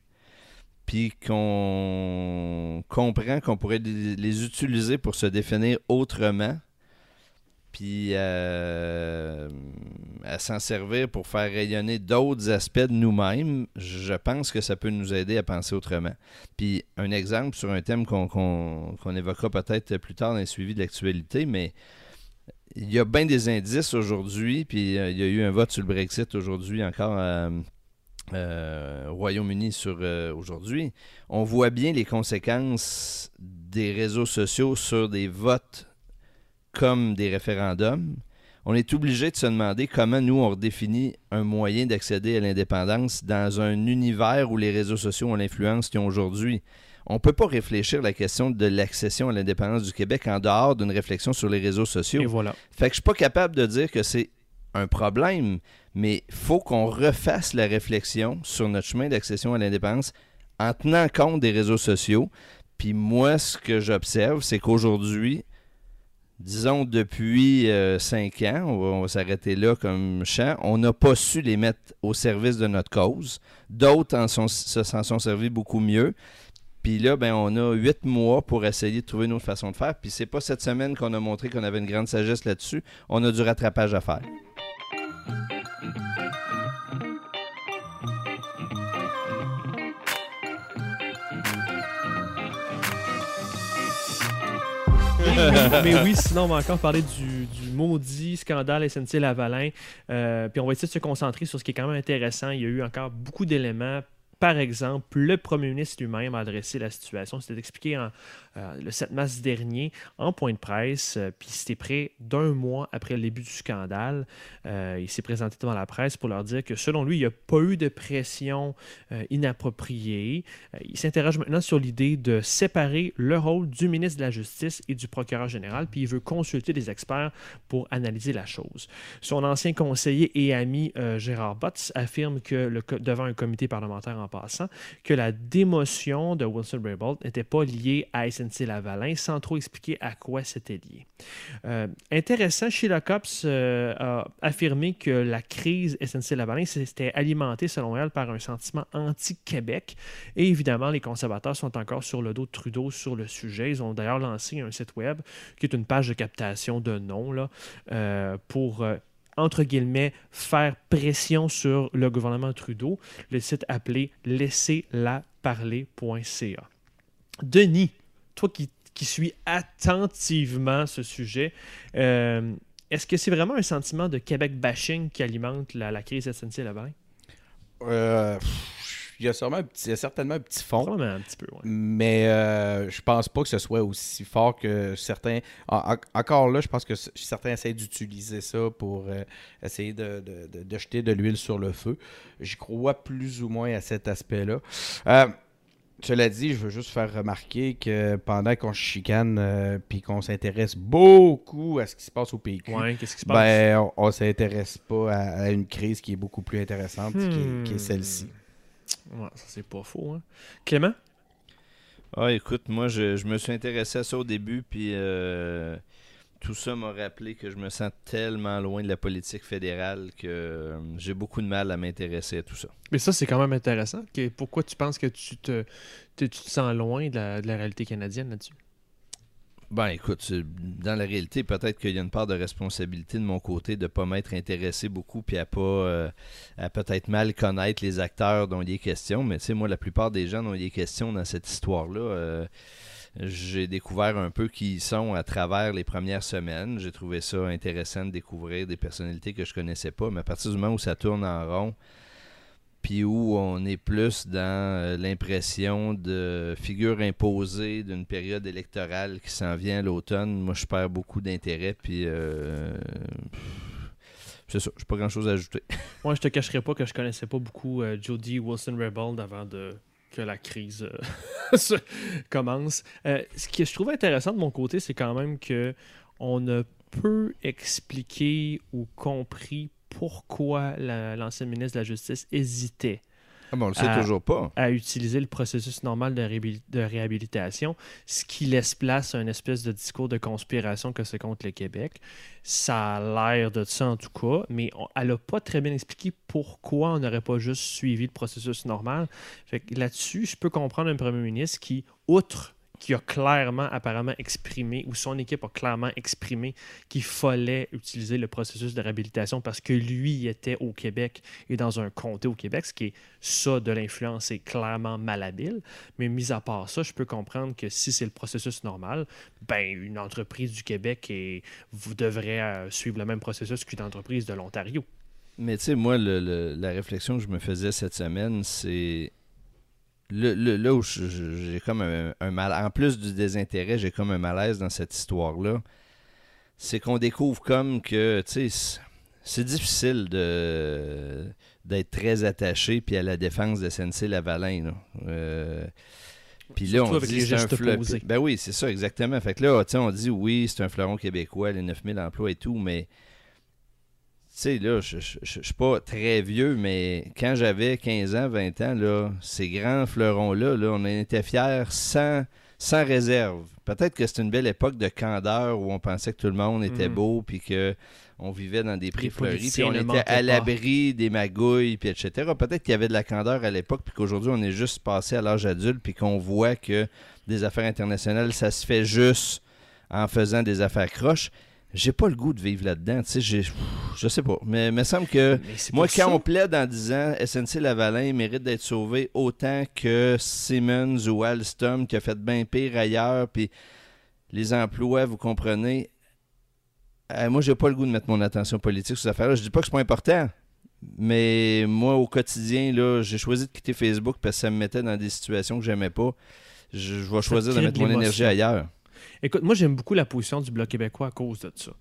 puis qu'on comprend qu'on pourrait les utiliser pour se définir autrement, puis euh, à s'en servir pour faire rayonner d'autres aspects de nous-mêmes, je pense que ça peut nous aider à penser autrement. Puis un exemple sur un thème qu'on évoquera peut-être plus tard dans le suivi de l'actualité, mais il y a bien des indices aujourd'hui, puis euh, il y a eu un vote sur le Brexit aujourd'hui encore euh, euh, au Royaume-Uni sur aujourd'hui. On voit bien les conséquences des réseaux sociaux sur des votes comme des référendums. On est obligé de se demander comment nous on redéfinit un moyen d'accéder à l'indépendance dans un univers où les réseaux sociaux ont l'influence qu'ils ont aujourd'hui on ne peut pas réfléchir la question de l'accession à l'indépendance du Québec en dehors d'une réflexion sur les réseaux sociaux. Et voilà. Fait que je suis pas capable de dire que c'est un problème, mais faut qu'on refasse la réflexion sur notre chemin d'accession à l'indépendance en tenant compte des réseaux sociaux. Puis moi, ce que j'observe, c'est qu'aujourd'hui, disons depuis euh, cinq ans, on va, s'arrêter là comme champ, on n'a pas su les mettre au service de notre cause. D'autres s'en sont servis beaucoup mieux. Puis là, ben, on a huit mois pour essayer de trouver une autre façon de faire. Puis c'est pas cette semaine qu'on a montré qu'on avait une grande sagesse là-dessus. On a du rattrapage à faire. mais oui, sinon, on va encore parler du, maudit scandale SNC Lavalin. Euh, puis on va essayer de se concentrer sur ce qui est quand même intéressant. Il y a eu encore beaucoup d'éléments par exemple, le premier ministre lui-même a adressé la situation. C'était expliqué en, euh, le 7 mars dernier en point de presse, euh, puis c'était près d'un mois après le début du scandale. Euh, il s'est présenté devant la presse pour leur dire que selon lui, il n'y a pas eu de pression inappropriée. il s'interroge maintenant sur l'idée de séparer le rôle du ministre de la Justice et du procureur général, puis il veut consulter des experts pour analyser la chose. Son ancien conseiller et ami Gérard Botts affirme que devant un comité parlementaire en passant que la démotion de Wilson Raybould n'était pas liée à SNC-Lavalin sans trop expliquer à quoi c'était lié. Euh, intéressant, Sheila Copps euh, a affirmé que la crise SNC-Lavalin s'était alimentée, selon elle, par un sentiment anti-Québec. Et évidemment, les conservateurs sont encore sur le dos de Trudeau sur le sujet. Ils ont d'ailleurs lancé un site web qui est une page de captation de noms là, euh, pour entre guillemets, faire pression sur le gouvernement Trudeau, le site appelé laissez-la-parler.ca. Denis, toi qui, qui suis attentivement ce sujet, euh, est-ce que c'est vraiment un sentiment de Québec bashing qui alimente la, la crise SNC là-bas? Euh, il y a, sûrement un petit, certainement un petit fond. un petit peu, Mais euh, je pense pas que ce soit aussi fort que certains. encore là, je pense que certains essaient d'utiliser ça pour euh, essayer de, de, jeter de l'huile sur le feu. J'y crois plus ou moins à cet aspect-là. Euh, cela dit, je veux juste faire remarquer que pendant qu'on chicane euh, puis qu'on s'intéresse beaucoup à ce qui se passe au PQ, qu'est-ce qui se passe? Ben, on, ne s'intéresse pas à, une crise qui est beaucoup plus intéressante, qui, est, celle-ci. Ouais, ça c'est pas faux. Hein. Clément? Ah, écoute, moi je, me suis intéressé à ça au début, puis euh, tout ça m'a rappelé que je me sens tellement loin de la politique fédérale que euh, j'ai beaucoup de mal à m'intéresser à tout ça. Mais ça, c'est quand même intéressant. pourquoi tu penses que tu te, tu te sens loin de la, réalité canadienne là-dessus? Ben écoute, dans la réalité, peut-être qu'il y a une part de responsabilité de mon côté de ne pas m'être intéressé beaucoup puis à euh, à peut-être mal connaître les acteurs dont il est question. Mais tu sais, moi, la plupart des gens dont il est question dans cette histoire-là, euh, j'ai découvert un peu qui ils sont à travers les premières semaines. J'ai trouvé ça intéressant de découvrir des personnalités que je connaissais pas, mais à partir du moment où ça tourne en rond, puis où on est plus dans euh, l'impression de figure imposée d'une période électorale qui s'en vient à l'automne, moi je perds beaucoup d'intérêt, puis euh, c'est ça, j'ai pas grand chose à ajouter. Moi, je te cacherai pas que je connaissais pas beaucoup euh, Jody Wilson-Raybould avant de que la crise euh, commence. Ce que je trouve intéressant de mon côté, c'est quand même que on a peu expliqué ou compris pourquoi l'ancien ministre de la Justice hésitait ah on le sait toujours pas. À utiliser le processus normal de, réhabilitation, ce qui laisse place à une espèce de discours de conspiration que c'est contre le Québec. Ça a l'air de ça en tout cas, mais elle n'a pas très bien expliqué pourquoi on n'aurait pas juste suivi le processus normal. Là-dessus, je peux comprendre un premier ministre qui, outre qui a clairement, apparemment exprimé, ou son équipe a clairement exprimé qu'il fallait utiliser le processus de réhabilitation parce que lui était au Québec et dans un comté au Québec, ce qui est ça de l'influence est clairement malhabile. Mais mis à part ça, je peux comprendre que si c'est le processus normal, ben une entreprise du Québec et vous devrez euh, suivre le même processus qu'une entreprise de l'Ontario. Mais tu sais, moi, la réflexion que je me faisais cette semaine, c'est le, là où j'ai comme un, mal, en plus du désintérêt, j'ai comme un malaise dans cette histoire-là, c'est qu'on découvre comme que, tu sais, c'est difficile de d'être très attaché puis à la défense de SNC-Lavalin. Là. Euh, puis là, on dit c'est un fleuron. Ben oui, c'est ça, exactement. Fait que là, on dit oui, c'est un fleuron québécois, les 9000 emplois et tout, mais sais, là, je suis pas très vieux, mais quand j'avais 15 ans, 20 ans, là, ces grands fleurons-là, là, on était fiers sans, sans réserve. Peut-être que c'est une belle époque de candeur où on pensait que tout le monde était mm. beau, puis que on vivait dans des prix fleuris, puis on était à l'abri des magouilles, puis etc. Peut-être qu'il y avait de la candeur à l'époque, puis qu'aujourd'hui, on est juste passé à l'âge adulte, puis qu'on voit que des affaires internationales, ça se fait juste en faisant des affaires croches j'ai pas le goût de vivre là-dedans. Tu sais, je sais pas. Mais il me semble que moi, quand on plaide en disant SNC Lavalin mérite d'être sauvé autant que Simmons ou Alstom qui a fait bien pire ailleurs, puis les emplois, vous comprenez. Euh, moi, j'ai pas le goût de mettre mon attention politique sur cette affaire-là. Je dis pas que c'est pas important. Mais moi, au quotidien, là, j'ai choisi de quitter Facebook parce que ça me mettait dans des situations que j'aimais pas. Je, je vais choisir de mettre mon énergie ailleurs. Écoute, moi, j'aime beaucoup la position du Bloc québécois à cause de ça.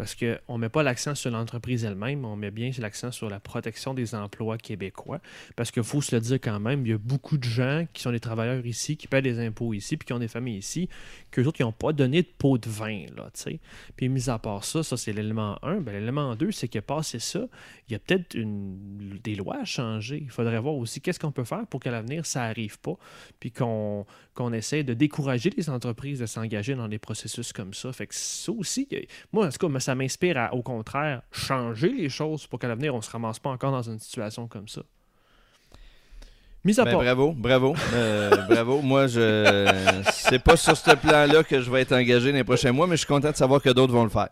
Parce qu'on ne met pas l'accent sur l'entreprise elle-même, on met bien l'accent sur la protection des emplois québécois. Parce qu'il faut se le dire quand même, il y a beaucoup de gens qui sont des travailleurs ici, qui paient des impôts ici, puis qui ont des familles ici, qu'eux autres, qui n'ont pas donné de pot de vin, là, tu sais. Puis, mis à part ça, ça, c'est l'élément 1. Ben, l'élément 2, c'est que passé ça, il y a peut-être des lois à changer. Il faudrait voir aussi qu'est-ce qu'on peut faire pour qu'à l'avenir, ça n'arrive pas, puis qu'on qu'on essaie de décourager les entreprises de s'engager dans des processus comme ça. Fait que ça aussi, moi, en tout cas, ça m'inspire à, au contraire, changer les choses pour qu'à l'avenir, on ne se ramasse pas encore dans une situation comme ça. Mis à ben, part. Bravo, bravo, euh, bravo. Moi, je c'est pas sur ce plan-là que je vais être engagé les prochains mois, mais je suis content de savoir que d'autres vont le faire.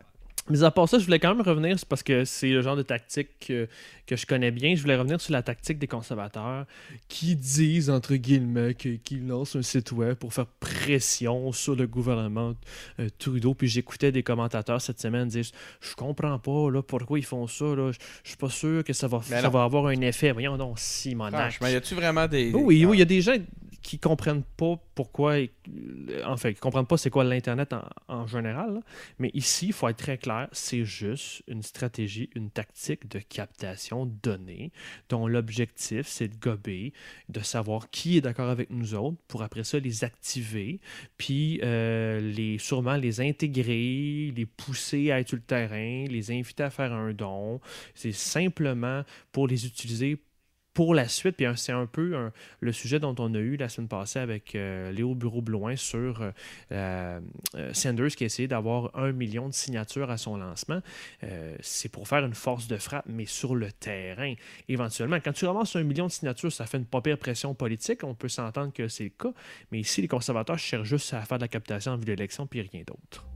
Mais à part ça, je voulais quand même revenir, parce que c'est le genre de tactique que, que, je connais bien. Je voulais revenir sur la tactique des conservateurs qui disent, entre guillemets, qu'ils lancent un site web pour faire pression sur le gouvernement euh, Trudeau. Puis j'écoutais des commentateurs cette semaine dire Je comprends pas là, pourquoi ils font ça. Là. Je, suis pas sûr que ça va, ça va avoir un effet. Voyons donc, Simonac. Mais y a-tu vraiment des. Oui, oui, il y a des gens qui comprennent pas pourquoi, en fait, qui comprennent pas c'est quoi l'Internet en, général. Mais ici, il faut être très clair, c'est juste une stratégie, une tactique de captation de données dont l'objectif, c'est de gober, de savoir qui est d'accord avec nous autres pour après ça les activer, puis euh, les, sûrement les intégrer, les pousser à être sur le terrain, les inviter à faire un don. C'est simplement pour les utiliser pour la suite, puis c'est un peu le sujet dont on a eu la semaine passée avec euh, Léo Bureau-Blouin sur euh, euh, Sanders qui a essayé d'avoir un million de signatures à son lancement. c'est pour faire une force de frappe, mais sur le terrain. Éventuellement, quand tu ramasses un million de signatures, ça fait une pas pire pression politique. On peut s'entendre que c'est le cas. Mais ici, les conservateurs cherchent juste à faire de la captation en vue de l'élection, puis rien d'autre.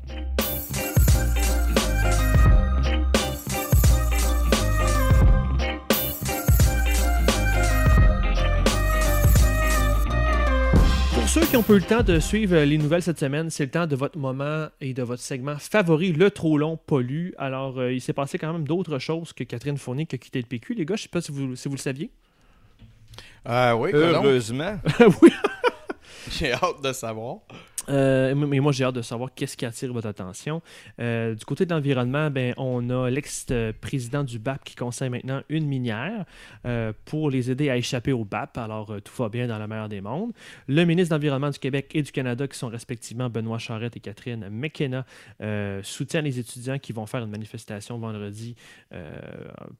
Ceux qui ont peu le temps de suivre les nouvelles cette semaine, c'est le temps de votre moment et de votre segment favori, le trop long pollu. Alors, euh, il s'est passé quand même d'autres choses que Catherine Fournier qui a quitté le PQ. Les gars, je ne sais pas si vous, si vous le saviez. Euh, oui, Heureusement. oui. J'ai hâte de savoir. Euh, mais moi, j'ai hâte de savoir qu'est-ce qui attire votre attention. Euh, du côté de l'environnement, ben, on a l'ex-président du BAP qui conseille maintenant une minière euh, pour les aider à échapper au BAP. Alors, tout va bien dans la meilleure des mondes. Le ministre de l'Environnement du Québec et du Canada, qui sont respectivement Benoît Charette et Catherine McKenna, soutiennent les étudiants qui vont faire une manifestation vendredi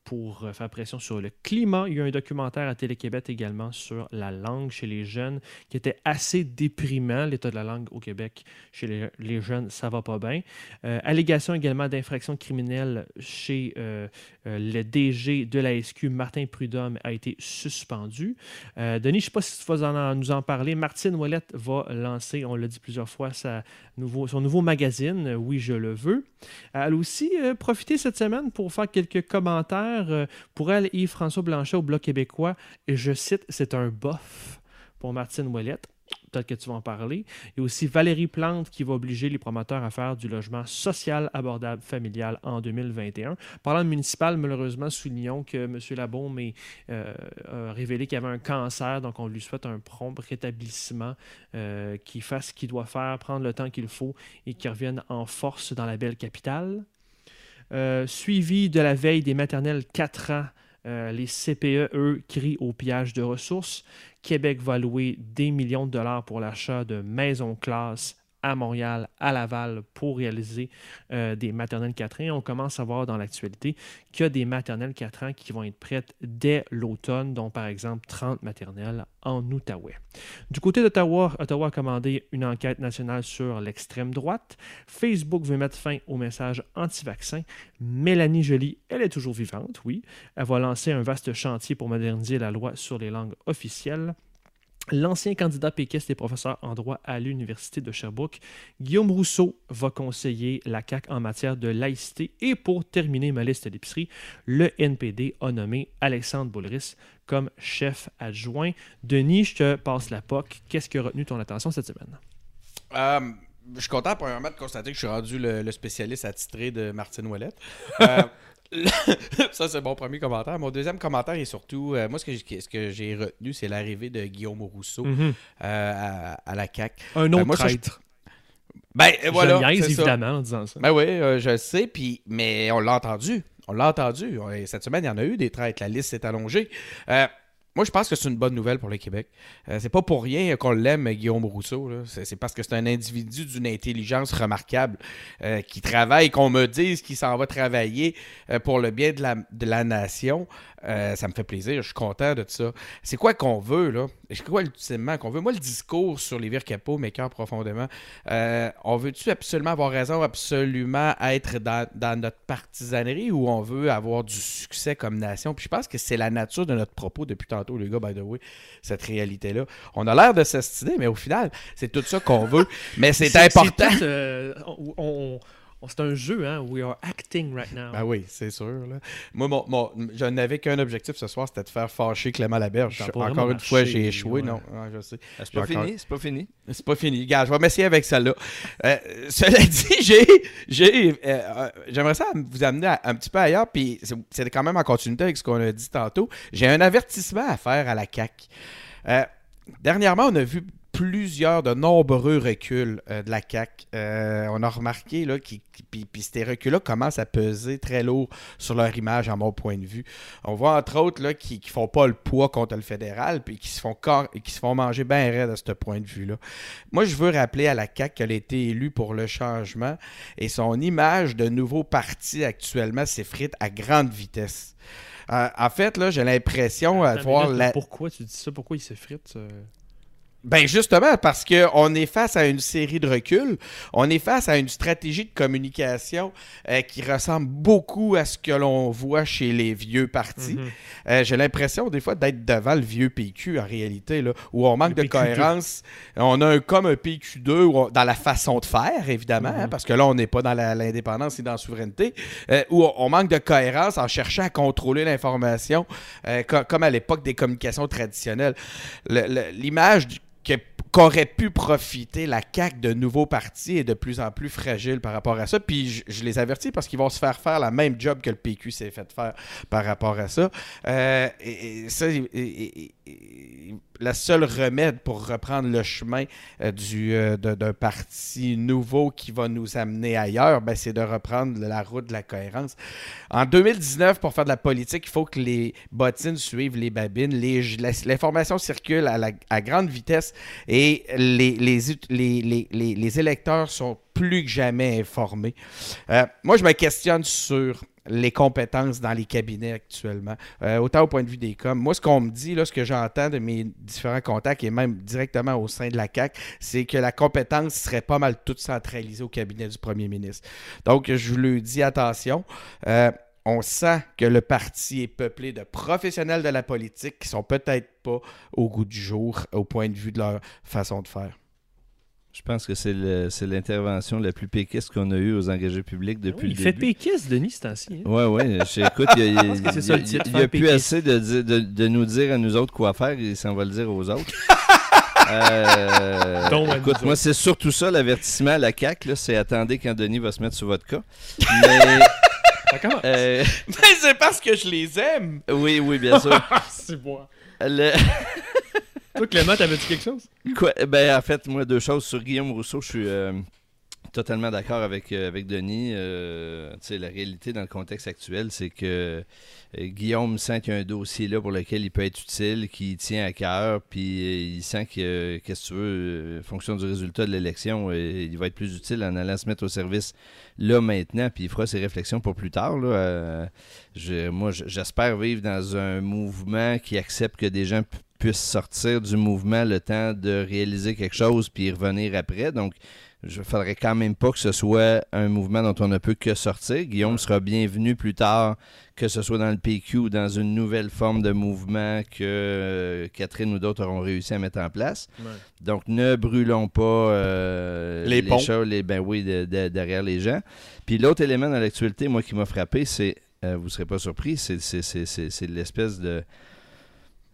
pour faire pression sur le climat. Il y a un documentaire à Télé-Québec également sur la langue chez les jeunes qui était assez déprimant, l'état de la langue au Québec chez les, jeunes, ça va pas bien. Euh, allégation également d'infraction criminelle chez euh, le DG de la SQ, Martin Prudhomme, a été suspendu. Denis, je ne sais pas si tu vas nous en parler. Martine Ouellette va lancer, on l'a dit plusieurs fois, sa nouveau, son nouveau magazine, Oui, je le veux. Elle a aussi profité cette semaine pour faire quelques commentaires. pour elle, Yves-François Blanchet au Bloc québécois, et je cite, c'est un bof pour Martine Ouellette. Peut-être que tu vas en parler. Il aussi Valérie Plante qui va obliger les promoteurs à faire du logement social abordable familial en 2021. Parlant de municipal, malheureusement, soulignons que M. Labaume euh, a révélé qu'il avait un cancer, donc on lui souhaite un prompt rétablissement, euh, qu'il fasse ce qu'il doit faire, prendre le temps qu'il faut et qu'il revienne en force dans la belle capitale. Euh, suivi de la veille des maternelles 4 ans euh, les CPE, eux, crient au pillage de ressources. Québec va louer des millions de dollars pour l'achat de maisons classe à Montréal, à Laval, pour réaliser euh, des maternelles 4 ans. On commence à voir dans l'actualité qu'il y a des maternelles 4 ans qui vont être prêtes dès l'automne, dont par exemple 30 maternelles en Outaouais. Du côté d'Ottawa, Ottawa a commandé une enquête nationale sur l'extrême droite. Facebook veut mettre fin au message anti-vaccin. Mélanie Joly, elle est toujours vivante, oui. Elle va lancer un vaste chantier pour moderniser la loi sur les langues officielles. L'ancien candidat péquiste et professeur en droit à l'Université de Sherbrooke, Guillaume Rousseau, va conseiller la CAQ en matière de laïcité. Et pour terminer ma liste d'épicerie, le NPD a nommé Alexandre Boulris comme chef adjoint. Denis, je te passe la POC. Qu'est-ce qui a retenu ton attention cette semaine? Euh, je suis content, premièrement, de constater que je suis rendu le, spécialiste attitré de Martine Ouellette. Euh, ça, c'est mon premier commentaire. Mon deuxième commentaire est surtout, euh, moi, ce que, ce j'ai retenu, c'est l'arrivée de Guillaume Rousseau mhm. euh, à, la CAQ. Un ben, autre traître. Ben, voilà. Je évidemment, en disant ça. Ben oui, euh, je sais, puis, mais on l'a entendu. On l'a entendu. Cette semaine, il y en a eu des traîtres. La liste s'est allongée. Moi, je pense que c'est une bonne nouvelle pour le Québec. Euh, c'est pas pour rien qu'on l'aime, Guillaume Rousseau. C'est parce que c'est un individu d'une intelligence remarquable euh, qui travaille, qu'on me dise qu'il s'en va travailler euh, pour le bien de la, de la nation. Euh, ça me fait plaisir, je suis content de ça. C'est quoi qu'on veut, là? C'est quoi ultimement qu'on veut? Moi, le discours sur les vires capot m'écœure profondément. Euh, on veut-tu absolument avoir raison, absolument être dans, notre partisanerie ou on veut avoir du succès comme nation? Puis je pense que c'est la nature de notre propos depuis tantôt, les gars, by the way, cette réalité-là. On a l'air de s'estimer, mais au final, c'est tout ça qu'on veut. Mais c'est important. Euh, on c'est un jeu, hein? We are acting right now. Ben oui, c'est sûr. Là. Moi, mon, je n'avais qu'un objectif ce soir, c'était de faire fâcher Clément Laberge. Encore une fois, j'ai échoué. Non, je sais. C'est pas, fini, c'est pas fini. C'est pas fini. Gars, je vais m'essayer avec celle-là. Euh, cela dit, j'ai, j'ai, euh, euh, j'aimerais ça vous amener un petit peu ailleurs, puis c'est quand même en continuité avec ce qu'on a dit tantôt. J'ai un avertissement à faire à la CAQ. dernièrement, on a vu plusieurs, de nombreux reculs euh, de la CAQ. Euh, on a remarqué là, qui, puis, ces reculs-là commencent à peser très lourd sur leur image, à mon point de vue. On voit entre autres là, qui ne font pas le poids contre le fédéral, puis qui se font, qui se font manger bien raide à ce point de vue-là. Moi, je veux rappeler à la CAQ qu'elle a été élue pour le changement et son image de nouveau parti actuellement s'effrite à grande vitesse. Euh, en fait, là, j'ai l'impression de voir la... Pourquoi tu dis ça? Pourquoi il s'effrite? Ben justement, parce qu'on est face à une série de reculs, on est face à une stratégie de communication euh, qui ressemble beaucoup à ce que l'on voit chez les vieux partis. Mhm. Euh, j'ai l'impression des fois d'être devant le vieux PQ en réalité, là, où on manque de cohérence. On a un, comme un PQ2 dans la façon de faire, évidemment, hein, mhm. parce que là, on n'est pas dans l'indépendance et dans la souveraineté, euh, où on, manque de cohérence en cherchant à contrôler l'information, comme à l'époque des communications traditionnelles. L'image du qu'aurait pu profiter la CAQ de nouveaux partis est de plus en plus fragile par rapport à ça. Puis je, les avertis parce qu'ils vont se faire faire la même job que le PQ s'est fait faire par rapport à ça. Euh, ça, la seule remède pour reprendre le chemin euh, du, euh, d'un parti nouveau qui va nous amener ailleurs, ben, c'est de reprendre la route de la cohérence. En 2019, pour faire de la politique, il faut que les bottines suivent les babines. L'information circule à, à, grande vitesse et les, les, les, les électeurs sont plus que jamais informés. Euh, moi, je me questionne sur les compétences dans les cabinets actuellement, euh, autant au point de vue des coms. Moi, ce qu'on me dit, là, ce que j'entends de mes différents contacts et même directement au sein de la CAC, c'est que la compétence serait pas mal toute centralisée au cabinet du premier ministre. Donc, je vous le dis, attention. Euh, on sent que le parti est peuplé de professionnels de la politique qui sont peut-être pas au goût du jour au point de vue de leur façon de faire. Je pense que c'est l'intervention la plus péquiste qu'on a eue aux engagés publics depuis oui, le il fait début. péquiste, Denis, c'est ainsi. Hein? Oui, oui. Écoute, il n'y a, plus assez de, de, de nous dire à nous autres quoi faire et s'en va le dire aux autres. Euh, Dont à écoute, moi, c'est surtout ça l'avertissement à la CAQ, là, c'est attendez quand Denis va se mettre sur votre cas. Mais, euh, Mais c'est parce que je les aime. oui, oui, bien sûr. C'est bon. Le- Toi, Clément, t'avais dit quelque chose? Ben, en fait, moi, deux choses. Sur Guillaume Rousseau, je suis euh, totalement d'accord avec, euh, avec Denis. Euh, la réalité dans le contexte actuel, c'est que Guillaume sent qu'il y a un dossier là pour lequel il peut être utile, qui tient à cœur, puis il sent que, qu'est-ce que tu veux, euh, fonction du résultat de l'élection, il va être plus utile en allant se mettre au service là maintenant, puis il fera ses réflexions pour plus tard. Moi, j'espère vivre dans un mouvement qui accepte que des gens p- puissent sortir du mouvement le temps de réaliser quelque chose puis y revenir après. Donc, je ne faudrait quand même pas que ce soit un mouvement dont on ne peut que sortir. Guillaume sera bienvenu plus tard, que ce soit dans le PQ ou dans une nouvelle forme de mouvement que euh, Catherine ou d'autres auront réussi à mettre en place. Donc, ne brûlons pas euh, Les ponts. choses, les, ben oui, de- de- derrière les gens. Puis l'autre élément dans l'actualité, moi, qui m'a frappé, c'est, euh, vous ne serez pas surpris, c'est l'espèce de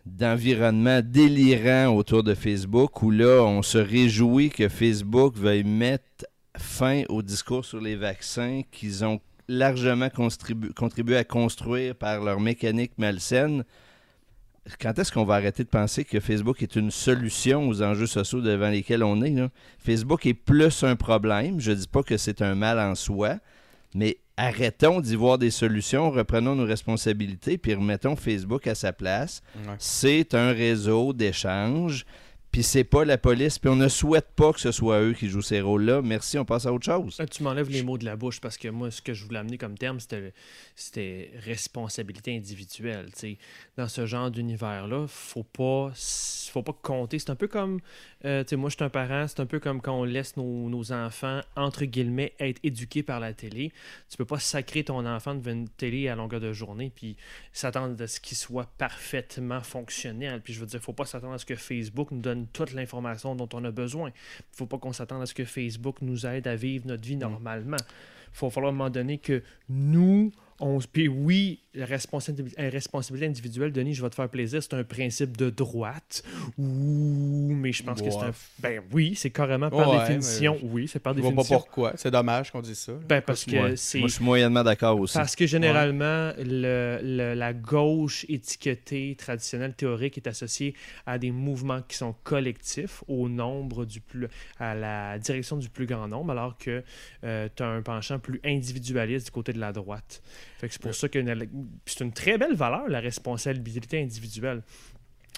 d'environnement délirant autour de Facebook où là, on se réjouit que Facebook veuille mettre fin au discours sur les vaccins qu'ils ont largement contribu- contribué à construire par leur mécanique malsaine. Quand est-ce qu'on va arrêter de penser que Facebook est une solution aux enjeux sociaux devant lesquels on est? Facebook est plus un problème. Je ne dis pas que c'est un mal en soi, mais arrêtons d'y voir des solutions, reprenons nos responsabilités, puis remettons Facebook à sa place. C'est un réseau d'échange, puis c'est pas la police, puis on ne souhaite pas que ce soit eux qui jouent ces rôles-là. Merci, on passe à autre chose. Là, tu m'enlèves les mots de la bouche parce que moi, ce que je voulais amener comme terme, c'était, responsabilité individuelle. tu sais. Dans ce genre d'univers-là, faut pas, faut pas compter. C'est un peu comme, euh, moi, je suis un parent, c'est un peu comme quand on laisse nos, nos enfants, entre guillemets, être éduqués par la télé. Tu peux pas sacrer ton enfant devant une télé à longueur de journée puis s'attendre à ce qu'il soit parfaitement fonctionnel. Puis je veux dire, faut pas s'attendre à ce que Facebook nous donne toute l'information dont on a besoin. faut pas qu'on s'attende à ce que Facebook nous aide à vivre notre vie normalement. Il va falloir à un moment donné que nous, on... Puis oui, la responsabilité, la responsabilité individuelle, Denis, je vais te faire plaisir, c'est un principe de droite. Ouh, mais je pense que c'est un... Ben oui, c'est carrément par Ouais, définition. mais Oui, c'est par Je vois pas définition. pourquoi. C'est dommage qu'on dise ça. là. Ben parce que Ouais. c'est... Moi, je suis moyennement d'accord aussi. Parce que généralement, le- le- la gauche étiquetée traditionnelle théorique est associée à des mouvements qui sont collectifs, au nombre du plus, à la direction du plus grand nombre, alors que tu as un penchant plus individualiste du côté de la droite. Fait que c'est pour ça que c'est une très belle valeur, la responsabilité individuelle.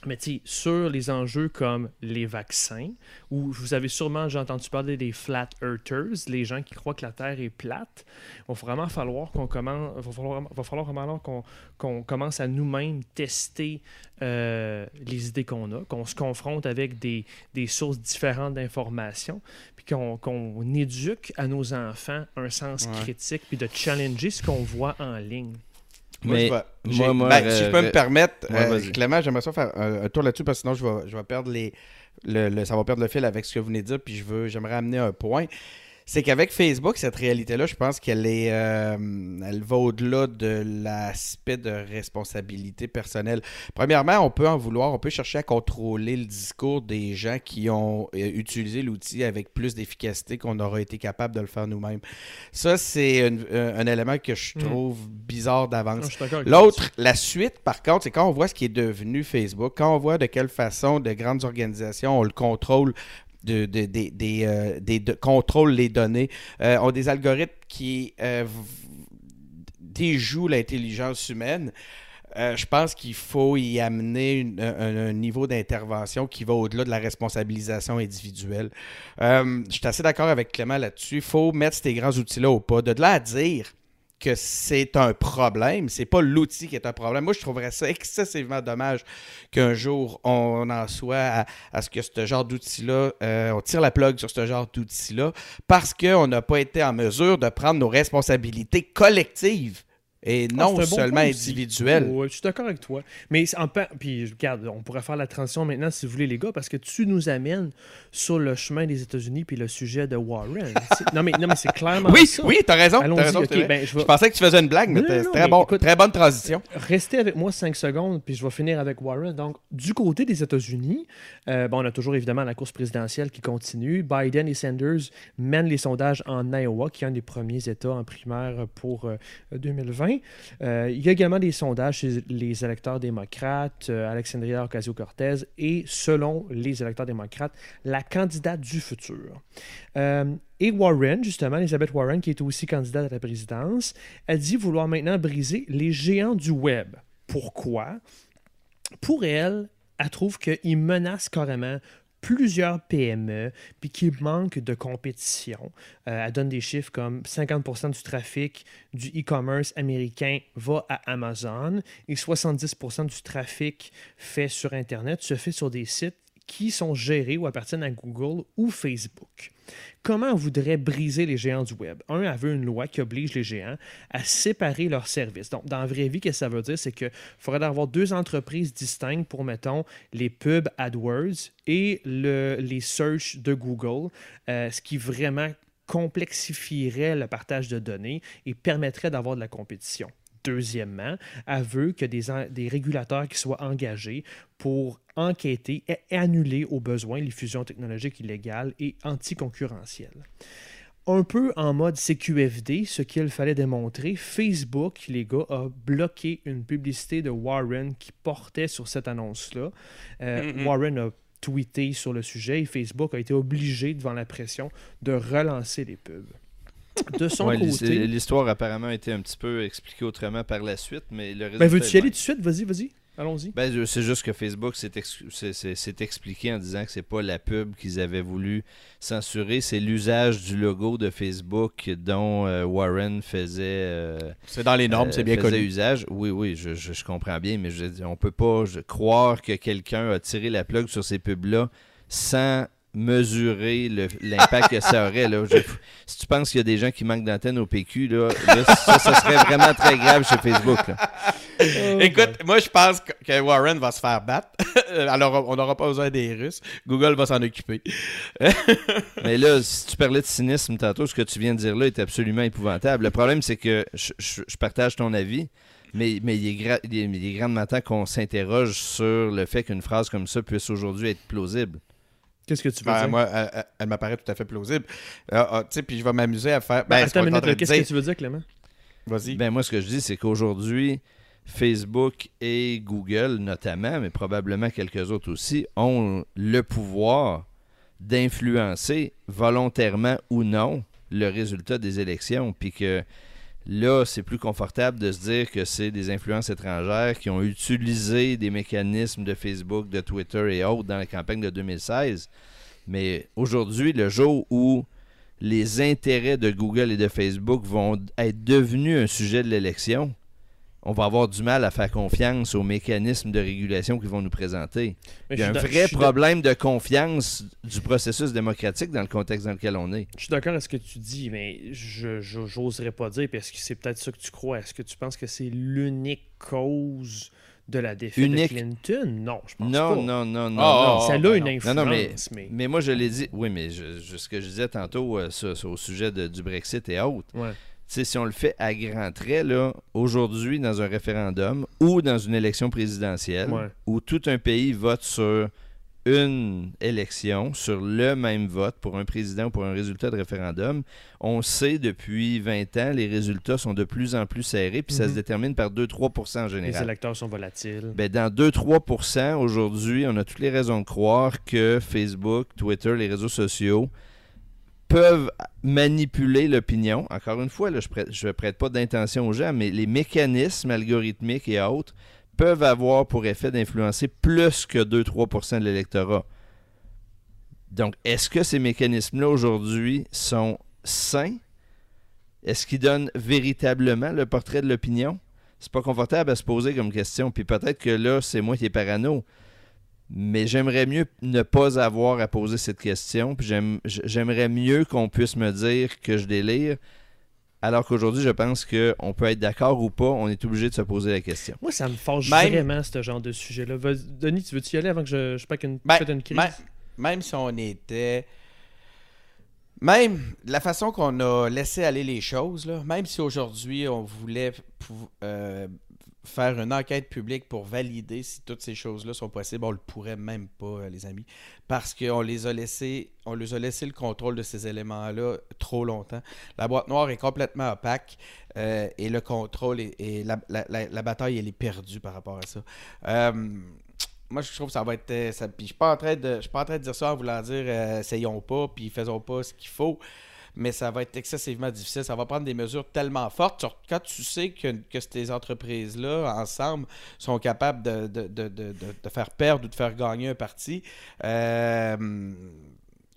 Mais tu sur les enjeux comme les vaccins, où vous avez sûrement déjà entendu parler des flat earthers, les gens qui croient que la Terre est plate, il va vraiment falloir qu'on commence, va falloir, va falloir vraiment qu'on qu'on commence à nous-mêmes tester euh, les idées qu'on a, qu'on se confronte avec des, des sources différentes d'informations, puis qu'on qu'on éduque à nos enfants un sens Ouais. critique, puis de challenger ce qu'on voit en ligne. Moi, Mais je vais- moi, moi, ben, si je peux euh, me permettre, ouais, euh. Clément, j'aimerais ça faire un, un tour là-dessus parce que sinon je vais, je vais perdre les. Le, le- ça va perdre le fil avec ce que vous venez de dire, puis je veux, j'aimerais amener un point. C'est qu'avec Facebook, cette réalité-là, je pense qu'elle est, euh, elle va au-delà de l'aspect de responsabilité personnelle. Premièrement, on peut en vouloir, on peut chercher à contrôler le discours des gens qui ont euh, utilisé l'outil avec plus d'efficacité qu'on aura été capable de le faire nous-mêmes. Ça, c'est un, un- élément que je Mm. trouve bizarre d'avance. Avec L'autre, la suite, par contre, c'est quand on voit ce qui est devenu Facebook, quand on voit de quelle façon de grandes organisations ont le contrôle de, de- des, euh, de- contrôlent les données, euh, ont des algorithmes qui euh, déjouent l'intelligence humaine. Je pense qu'il faut y amener un, niveau d'intervention qui va au-delà de la responsabilisation individuelle. Je suis assez d'accord avec Clément là-dessus. Il faut mettre ces grands outils-là au pas. De là à dire que c'est un problème, c'est pas l'outil qui est un problème. Moi, je trouverais ça excessivement dommage qu'un jour on en soit à, ce que ce genre d'outil-là, euh, on tire la plug sur ce genre d'outil-là parce qu'on n'a pas été en mesure de prendre nos responsabilités collectives et ah, non seulement individuel. je suis d'accord avec toi. Mais en puis regarde, on pourrait faire la transition maintenant si vous voulez les gars parce que tu nous amènes sur le chemin des États-Unis puis le sujet de Warren. non mais non mais c'est clairement Oui, ça. oui, tu as raison, ben, je, pensais que tu faisais une blague mais c'est très bon, très bonne transition. Restez avec moi cinq secondes puis je vais finir avec Warren. Donc du côté des États-Unis, euh, bon, on a toujours évidemment la course présidentielle qui continue. Biden et Sanders mènent les sondages en Iowa qui est un des premiers États en primaire pour 2020. Euh, il y a également des sondages chez les électeurs démocrates, euh, Alexandria Ocasio-Cortez, et selon les électeurs démocrates, la candidate du futur. Euh, et Warren, justement, Elizabeth Warren, qui est aussi candidate à la présidence, a dit vouloir maintenant briser les géants du web. Pourquoi? Pour elle, elle trouve qu'ils menacent carrément plusieurs PME, puis qui manquent de compétition. Euh, elle donne des chiffres comme 50% du trafic du e-commerce américain va à Amazon et 70% du trafic fait sur Internet se fait sur des sites qui sont gérés ou appartiennent à Google ou Facebook. Comment voudrait briser les géants du web? Un, elle veut une loi qui oblige les géants à séparer leurs services. Donc, dans la vraie vie, qu'est-ce que ça veut dire? C'est qu'il faudrait avoir deux entreprises distinctes pour, mettons, les pubs AdWords et le, les search de Google, euh, ce qui vraiment complexifierait le partage de données et permettrait d'avoir de la compétition. Deuxièmement, elle veut que des, des régulateurs qui soient engagés pour enquêter et annuler au besoin les fusions technologiques illégales et anticoncurrentielles. Un peu en mode CQFD, ce qu'il fallait démontrer, Facebook, les gars, a bloqué une publicité de Warren qui portait sur cette annonce-là. Euh, mm-hmm. Warren a tweeté sur le sujet et Facebook a été obligé, devant la pression, de relancer les pubs. De son côté. L'histoire apparemment a été un petit peu expliquée autrement par la suite, mais le ben, veux-tu y aller tout de suite? Vas-y, vas-y. Allons-y. Ben, c'est juste que Facebook s'est expliqué en disant que c'est pas la pub qu'ils avaient voulu censurer, c'est l'usage du logo de Facebook dont euh, Warren faisait. Euh, c'est dans les normes, c'est bien connu. usage. Oui, oui, je, je, comprends bien, mais je, on peut pas croire que quelqu'un a tiré la plug sur ces pubs-là sans mesurer l'impact que ça aurait. Là. si tu penses qu'il y a des gens qui manquent d'antenne au PQ, là, ça, serait vraiment très grave chez Facebook. Oh, Écoute, moi je pense que Warren va se faire battre. Alors on n'aura pas besoin des Russes. Google va s'en occuper. Mais là, si tu parlais de cynisme tantôt, ce que tu viens de dire là est absolument épouvantable. Le problème, c'est que je, partage ton avis. Mais, mais il, est il est grandement temps qu'on s'interroge sur le fait qu'une phrase comme ça puisse aujourd'hui être plausible. Qu'est-ce que tu veux ben, dire? Moi, elle, m'apparaît tout à fait plausible. Euh, ah, puis je vais m'amuser à faire. Ben, ben attends une minute, qu'est-ce que tu veux dire, Clément? Vas-y. Ben, moi, ce que je dis, c'est qu'aujourd'hui, Facebook et Google, notamment, mais probablement quelques autres aussi, ont le pouvoir d'influencer volontairement ou non le résultat des élections. Puis que Là, c'est plus confortable de se dire que c'est des influences étrangères qui ont utilisé des mécanismes de Facebook, de Twitter et autres dans la campagne de 2016. Mais aujourd'hui, le jour où les intérêts de Google et de Facebook vont être devenus un sujet de l'élection, on va avoir du mal à faire confiance aux mécanismes de régulation qu'ils vont nous présenter. Il y a un vrai problème de confiance du processus démocratique dans le contexte dans lequel on est. Je suis d'accord avec ce que tu dis, mais je n'oserais pas dire, parce que c'est peut-être ça que tu crois. Est-ce que tu penses que c'est l'unique cause de la défaite de Clinton? Non, je pense pas. Non, non, non, non. Oh, ça a une influence. Non, mais, mais... moi, je l'ai dit. Oui, mais ce que je disais tantôt euh, au sujet du Brexit et autres. Ouais si on le fait à grands traits, aujourd'hui, dans un référendum ou dans une élection présidentielle, où tout un pays vote sur une élection, sur le même vote pour un président ou pour un résultat de référendum, on sait depuis 20 ans, les résultats sont de plus en plus serrés, puis ça se mhm. détermine par 2-3% en général. Les électeurs sont volatiles. Ben, dans 2-3% aujourd'hui, on a toutes les raisons de croire que Facebook, Twitter, les réseaux sociaux, peuvent manipuler l'opinion. Encore une fois, je ne prête, pas d'intention aux gens, mais les mécanismes algorithmiques et autres peuvent avoir pour effet d'influencer plus que 2-3% de l'électorat. Donc, est-ce que ces mécanismes-là aujourd'hui sont sains? est-ce qu'il donne véritablement le portrait de l'opinion? C'est pas confortable à se poser comme question. Puis peut-être que là, c'est moi qui est parano. Mais j'aimerais mieux ne pas avoir à poser cette question. Puis j'aimerais mieux qu'on puisse me dire que je délire. Alors qu'aujourd'hui, je pense qu'on peut être d'accord ou pas, on est obligé de se poser la question. Moi, ça me fâche vraiment, ce genre de sujet-là. Denis, tu veux-tu y aller avant que je, je pète une, ben, une crise? même si on était même la façon qu'on a laissé aller les choses, là, même si aujourd'hui on voulait euh, faire une enquête publique pour valider si toutes ces choses-là sont possibles, on le pourrait même pas, euh, les amis, parce qu'on les a laissés, on les a laissé le contrôle de ces éléments-là trop longtemps. La boîte noire est complètement opaque euh, et le contrôle et la, la, bataille elle est perdue par rapport à ça moi, je trouve que ça va être. Euh, puis je. Je suis pas en train de dire ça en voulant dire euh, essayons pas, puis faisons pas ce qu'il faut. Mais ça va être excessivement difficile. Ça va prendre des mesures tellement fortes. Quand tu sais que, ces entreprises-là, ensemble, sont capables de, faire perdre ou de faire gagner un parti, euh,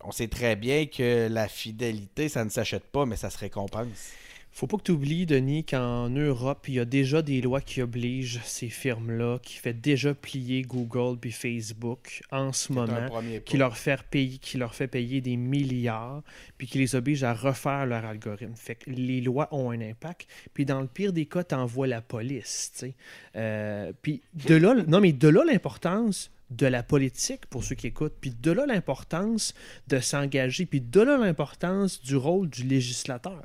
on sait très bien que la fidélité, ça ne s'achète pas, mais ça se récompense faut pas que tu oublies, Denis, qu'en Europe, il y a déjà des lois qui obligent ces firmes-là, qui fait déjà plier Google puis Facebook en ce moment, qui leur, fait payer, qui leur fait payer des milliards, puis qui les oblige à refaire leur algorithme. Fait que les lois ont un impact. Puis dans le pire des cas, tu envoies la police. Euh, puis de là, non, mais de là l'importance de la politique pour ceux qui écoutent, puis de là l'importance de s'engager, puis de là l'importance du rôle du législateur.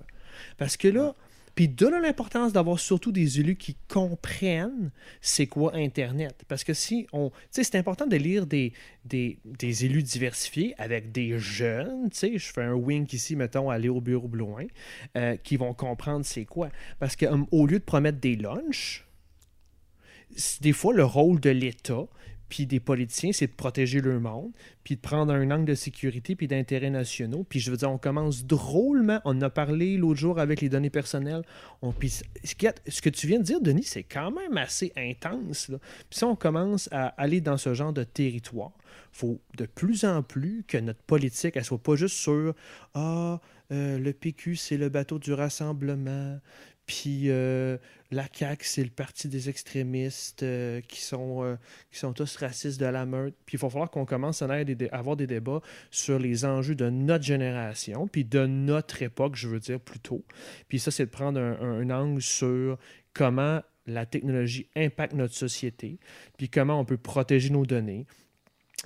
Parce que là, puis de l'importance d'avoir surtout des élus qui comprennent c'est quoi Internet. Parce que si on. Tu sais, c'est important de lire des, des, élus diversifiés avec des jeunes. Tu sais, je fais un wink ici, mettons, aller au bureau loin, euh, qui vont comprendre c'est quoi. Parce qu'au hum, lieu de promettre des lunchs, des fois, le rôle de l'État, puis des politiciens, c'est de protéger leur monde, puis de prendre un angle de sécurité puis d'intérêts nationaux. Puis je veux dire, on commence drôlement. On a parlé l'autre jour avec les données personnelles. On, puis ce que tu viens de dire, Denis, c'est quand même assez intense. Là. Puis si on commence à aller dans ce genre de territoire, faut de plus en plus que notre politique, elle soit pas juste sur Ah, euh, le PQ, c'est le bateau du rassemblement, puis euh, la CAQ, c'est le parti des extrémistes euh, qui, sont, euh, qui sont tous racistes de la meute. Puis il va falloir qu'on commence à avoir des débats sur les enjeux de notre génération, puis de notre époque, je veux dire, plutôt. Puis ça, c'est de prendre un angle sur comment la technologie impacte notre société, puis comment on peut protéger nos données,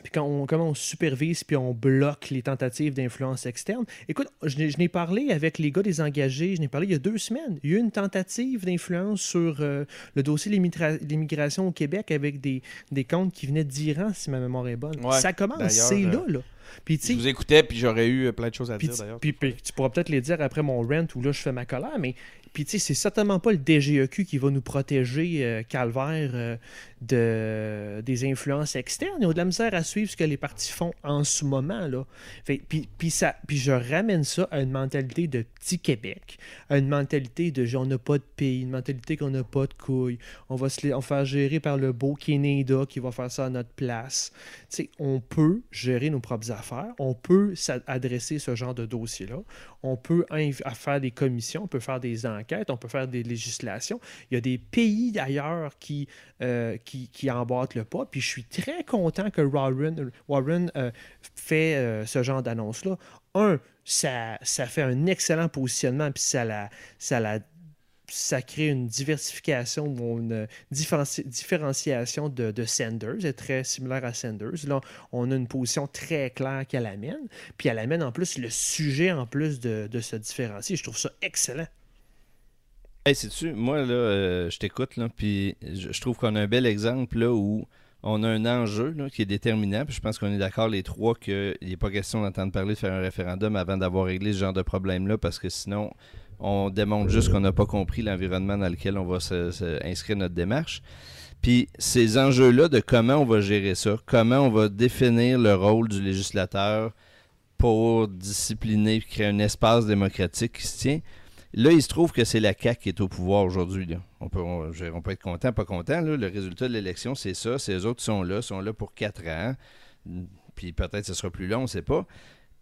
puis quand on, comment on supervise puis on bloque les tentatives d'influence externe. Écoute, je, n'ai parlé avec les gars des engagés, je n'ai parlé il y a deux semaines. Il y a eu une tentative d'influence sur euh, le dossier de l'immigration au Québec avec des, des comptes qui venaient d'Iran, si ma mémoire est bonne. Ça commence, c'est là, là. Puis, je vous écoutais, puis j'aurais eu plein de choses à dire d'ailleurs. Puis, tu pourras peut-être les dire après mon rent où là je fais ma colère, mais puis, tu sais, c'est certainement pas le DGEQ qui va nous protéger, euh, calvaire, euh, de, des influences externes. Ils ont de la misère à suivre ce que les partis font en ce moment. Là. puis, puis, ça, puis je ramène ça à une mentalité de petit Québec, à une mentalité de on n'a pas de pays, une mentalité qu'on n'a pas de couilles. On va se on faire gérer par le beau Canada qui va faire ça à notre place. Tu sais, on peut gérer nos propres affaires, on peut s'adresser ce genre de dossier-là, on peut faire des commissions, on peut faire des enquêtes on peut faire des législations. Il y a des pays d'ailleurs qui, euh, qui, qui, emboîtent le pas. Puis je suis très content que Warren, Warren euh, fait euh, ce genre d'annonce-là. Un, ça, ça fait un excellent positionnement, puis ça la, ça la ça crée une diversification ou une différenciation de, de Sanders, c'est très similaire à Sanders. Là, on a une position très claire qu'elle amène, puis elle amène en plus le sujet en plus de se différencier. Je trouve ça excellent. Hey, sais-tu, moi, là, euh, je t'écoute, là, puis je, trouve qu'on a un bel exemple, là, où on a un enjeu là, qui est déterminant, puis je pense qu'on est d'accord les trois qu'il n'est pas question d'entendre parler de faire un référendum avant d'avoir réglé ce genre de problème-là, parce que sinon, on démontre juste qu'on n'a pas compris l'environnement dans lequel on va se, inscrire notre démarche. Puis ces enjeux-là de comment on va gérer ça, comment on va définir le rôle du législateur pour discipliner créer un espace démocratique qui se tient, Là, il se trouve que c'est la CAQ qui est au pouvoir aujourd'hui. On peut, on, peut être content, pas content. Le résultat de l'élection, c'est ça. Ces autres sont là, sont là pour quatre ans. Puis peut-être ce sera plus long, on ne sait pas.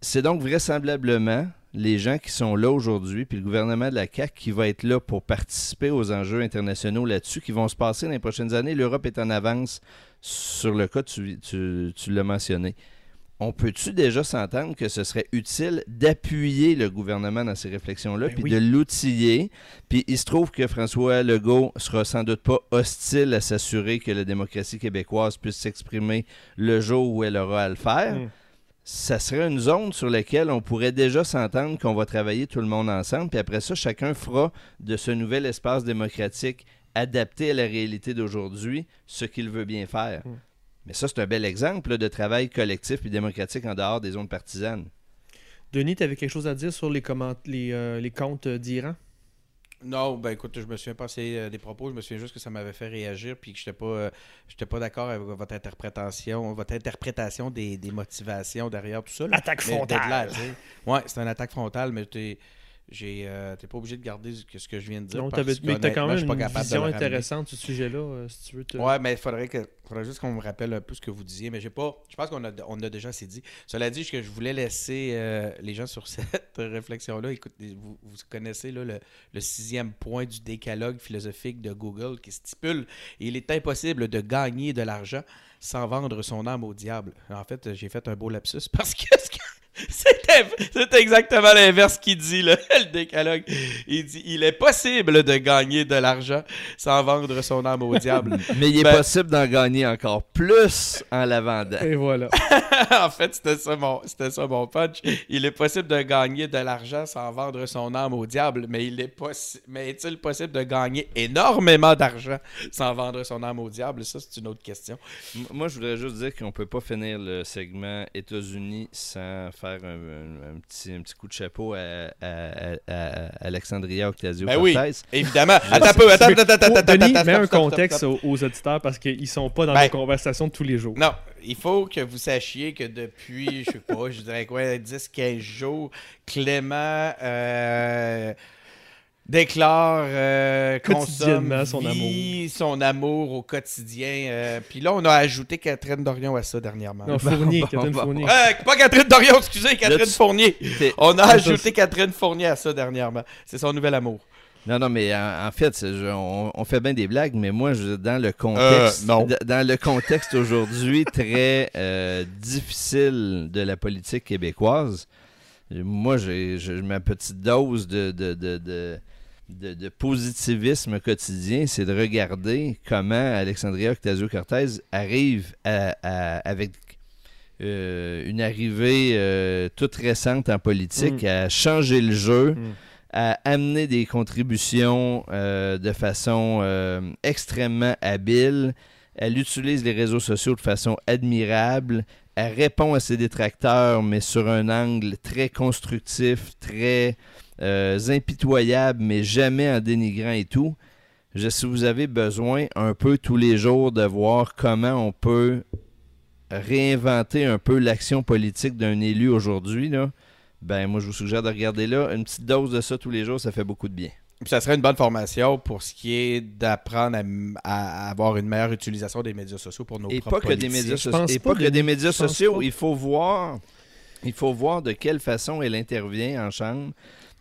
C'est donc vraisemblablement les gens qui sont là aujourd'hui, puis le gouvernement de la CAQ qui va être là pour participer aux enjeux internationaux là-dessus, qui vont se passer dans les prochaines années. L'Europe est en avance sur le cas, tu l'as mentionné. On peut-tu déjà s'entendre que ce serait utile d'appuyer le gouvernement dans ces réflexions-là, Ben puis oui. de l'outiller? Puis il se trouve que François Legault sera sans doute pas hostile à s'assurer que la démocratie québécoise puisse s'exprimer le jour où elle aura à le faire Mm. ça serait une zone sur laquelle on pourrait déjà s'entendre qu'on va travailler tout le monde ensemble, puis après ça, chacun fera de ce nouvel espace démocratique adapté à la réalité d'aujourd'hui ce qu'il veut bien faire. Mm. Mais ça, c'est un bel exemple là, de travail collectif et démocratique en dehors des zones partisanes. Denis, tu avais quelque chose à dire sur les, comment... les, euh, les comptes euh, d'Iran? Non, ben écoute, je me souviens pas assez euh, des propos, je me souviens juste que ça m'avait fait réagir puis que j'étais pas euh, j'étais pas d'accord avec votre interprétation, votre interprétation des, des motivations derrière tout ça. là. Attaque frontale. là, tu ouais, c'est une attaque frontale, mais t'es j'ai euh, t'es pas obligé de garder ce que, ce que je viens de dire. Donc, parce que mais tu as quand je même suis pas une vision intéressante sur ce sujet-là, euh, si tu veux te... Ouais, mais il faudrait, que, faudrait juste qu'on me rappelle un peu ce que vous disiez. Mais j'ai pas. Je pense qu'on a, on a déjà assez dit. Cela dit, que je voulais laisser euh, les gens sur cette réflexion-là. Écoute, vous, vous connaissez là, le, le sixième point du décalogue philosophique de Google qui stipule il est impossible de gagner de l'argent sans vendre son âme au diable. En fait, j'ai fait un beau lapsus parce que ce c'est exactement l'inverse qu'il dit, là, le décalogue. Il dit il est possible de gagner de l'argent sans vendre son âme au diable. Mais il est Ben- possible d'en gagner encore plus en la vendant. Et voilà. en fait, c'était ça, mon, c'était ça mon punch. Il est possible de gagner de l'argent sans vendre son âme au diable, mais il est possi- mais est-il possible de gagner énormément d'argent sans vendre son âme au diable? Ça, c'est une autre question. M- Moi, je voudrais juste dire qu'on peut pas finir le segment États-Unis sans faire un, un- un petit, un petit coup de chapeau à, à- à- à Alexandria Ocasio-Cortez. Ben oui. Évidemment. Attends un peu, attends, attends, attends, attends, Denis, attends, mets un stop, stop, contexte stop. Aux, aux auditeurs parce qu'ils sont pas dans Ben- nos conversations de tous les jours. Non, il faut que vous sachiez que depuis, je sais pas, je dirais quoi, 10-15 jours, Clément euh, déclare, euh, Quotidiennement consomme, son vit son amour au quotidien. euh, Puis là, on a ajouté Catherine Dorion à ça dernièrement. Non, Fournier, bon, Catherine bon. Fournier. Euh, pas Catherine Dorion, excusez, Catherine tu- Fournier. On a ajouté Catherine Fournier à ça dernièrement. C'est son nouvel amour. Non, non, mais en, en fait, je- on, on fait bien des blagues, mais moi, je, dans le contexte, Euh, dans le contexte aujourd'hui très euh, difficile de la politique québécoise, moi, j'ai j'ai ma petite dose de, de, de, de, de- de positivisme quotidien, c'est de regarder comment Alexandria Ocasio-Cortez arrive à- à- avec euh, une arrivée euh, toute récente en politique Mm. à changer le jeu Mm. à amener des contributions euh, de façon extrêmement habile. Elle utilise les réseaux sociaux de façon admirable. Elle répond à ses détracteurs, mais sur un angle très constructif, très euh, impitoyable, mais jamais en dénigrant et tout. Je, si vous avez besoin un peu tous les jours de voir comment on peut réinventer un peu l'action politique d'un élu aujourd'hui, là, ben moi je vous suggère de regarder là. Une petite dose de ça tous les jours, ça fait beaucoup de bien. Puis ça serait une bonne formation pour ce qui est d'apprendre à, avoir une meilleure utilisation des médias sociaux pour nos Et propres pas que des médias pense Et pas, pas que des médias sociaux. Il faut voir. Il faut voir de quelle façon elle intervient en chambre.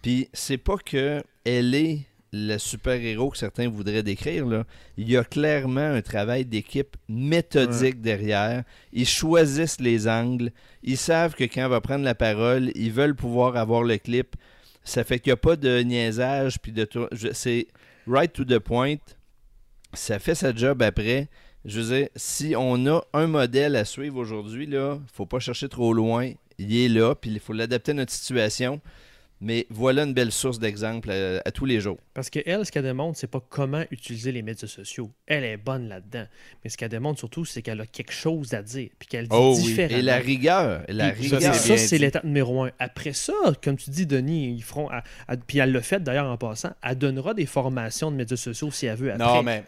Puis c'est pas que elle est le super-héros que certains voudraient décrire. Là. Il y a clairement un travail d'équipe méthodique derrière. Ils choisissent les angles. Ils savent que quand elle va prendre la parole, ils veulent pouvoir avoir le clip. Ça fait qu'il n'y a pas de niaisage. Puis de C'est right to the point. Ça fait sa job après. Je veux dire, si on a un modèle à suivre aujourd'hui, là, faut pas chercher trop loin. Il est là, puis il faut l'adapter à notre situation. Mais voilà une belle source d'exemple à, à tous les jours. Parce qu'elle, ce qu'elle démontre, c'est pas comment utiliser les médias sociaux. Elle est bonne là-dedans. Mais ce qu'elle démontre surtout, c'est qu'elle a quelque chose à dire. Puis qu'elle dit Oh oui. Et la rigueur, la Puis, rigueur. ça, c'est l'étape numéro un. Après ça, comme tu dis, Denis, ils feront. à- à- puis elle l'a fait d'ailleurs en passant. Elle donnera des formations de médias sociaux si elle veut après. Non, mais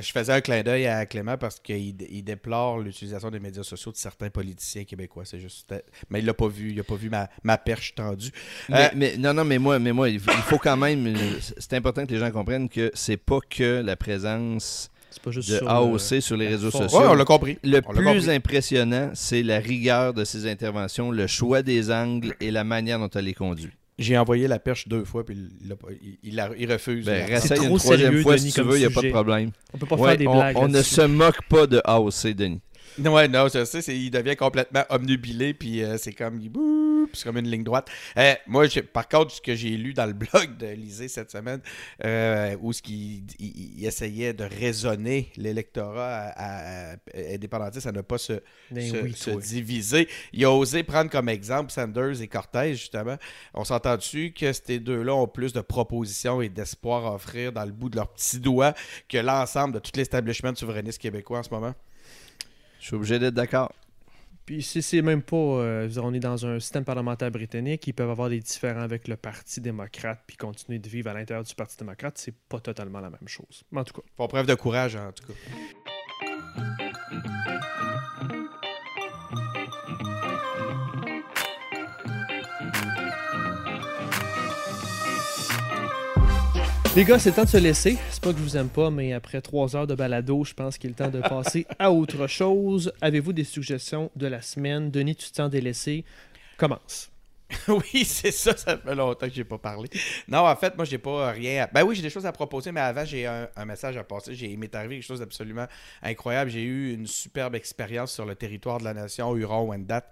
je faisais un clin d'œil à Clément parce qu'il il déplore l'utilisation des médias sociaux de certains politiciens québécois. C'est juste. Mais il l'a pas vu. Il a pas vu ma, ma perche tendue. Mais, Euh, mais- non, non, mais moi, mais moi, il faut, quand même. euh, C'est important que les gens comprennent que c'est pas que la présence C'est pas juste de sur, AOC sur les réseaux sociaux. Ouais, on l'a compris. Le On plus compris. impressionnant, c'est la rigueur de ses interventions, le choix des angles et la manière dont elle les conduit. J'ai envoyé la perche deux fois, puis il, refuse. Ben, trop une troisième sérieux, fois Denis, si tu comme veux, il n'y a pas de sujet. problème. On peut pas Ouais, faire des on, blagues. on ne se moque pas de AOC, Denis. Ouais, non, je sais, c'est- il devient complètement omnubilé, puis euh, c'est comme, il c'est comme une ligne droite. Euh, moi, par contre, ce que j'ai lu dans le blog de Lisée cette semaine, euh, où ce qu'il il- il essayait de raisonner l'électorat à, à- à- indépendantiste à ne pas se, Ben se, oui, se toi. diviser. Il a osé prendre comme exemple Sanders et Cortez, justement. On s'entend dessus que ces deux-là ont plus de propositions et d'espoir à offrir dans le bout de leurs petits doigts que l'ensemble de tout l'establishment souverainiste québécois en ce moment? Je suis obligé d'être d'accord. Puis c'est c'est même pas. euh, on est dans un système parlementaire britannique. Ils peuvent avoir des différends avec le Parti démocrate puis continuer de vivre à l'intérieur du Parti démocrate. C'est pas totalement la même chose. Mais en tout cas. Font preuve de courage, en tout cas. Les gars, c'est le temps de se laisser. C'est pas que je vous aime pas, mais après trois heures de balado, je pense qu'il est le temps de passer à autre chose. Avez-vous des suggestions de la semaine? Denis, tu te sens délaissé? Commence. oui, c'est ça, ça fait longtemps que j'ai pas parlé. Non, en fait, moi, j'ai pas rien. à- Ben oui, j'ai des choses à proposer, mais avant, j'ai un, un message à passer. J'ai, il m'est arrivé quelque chose d'absolument incroyable. J'ai eu une superbe expérience sur le territoire de la nation Huron-Wendat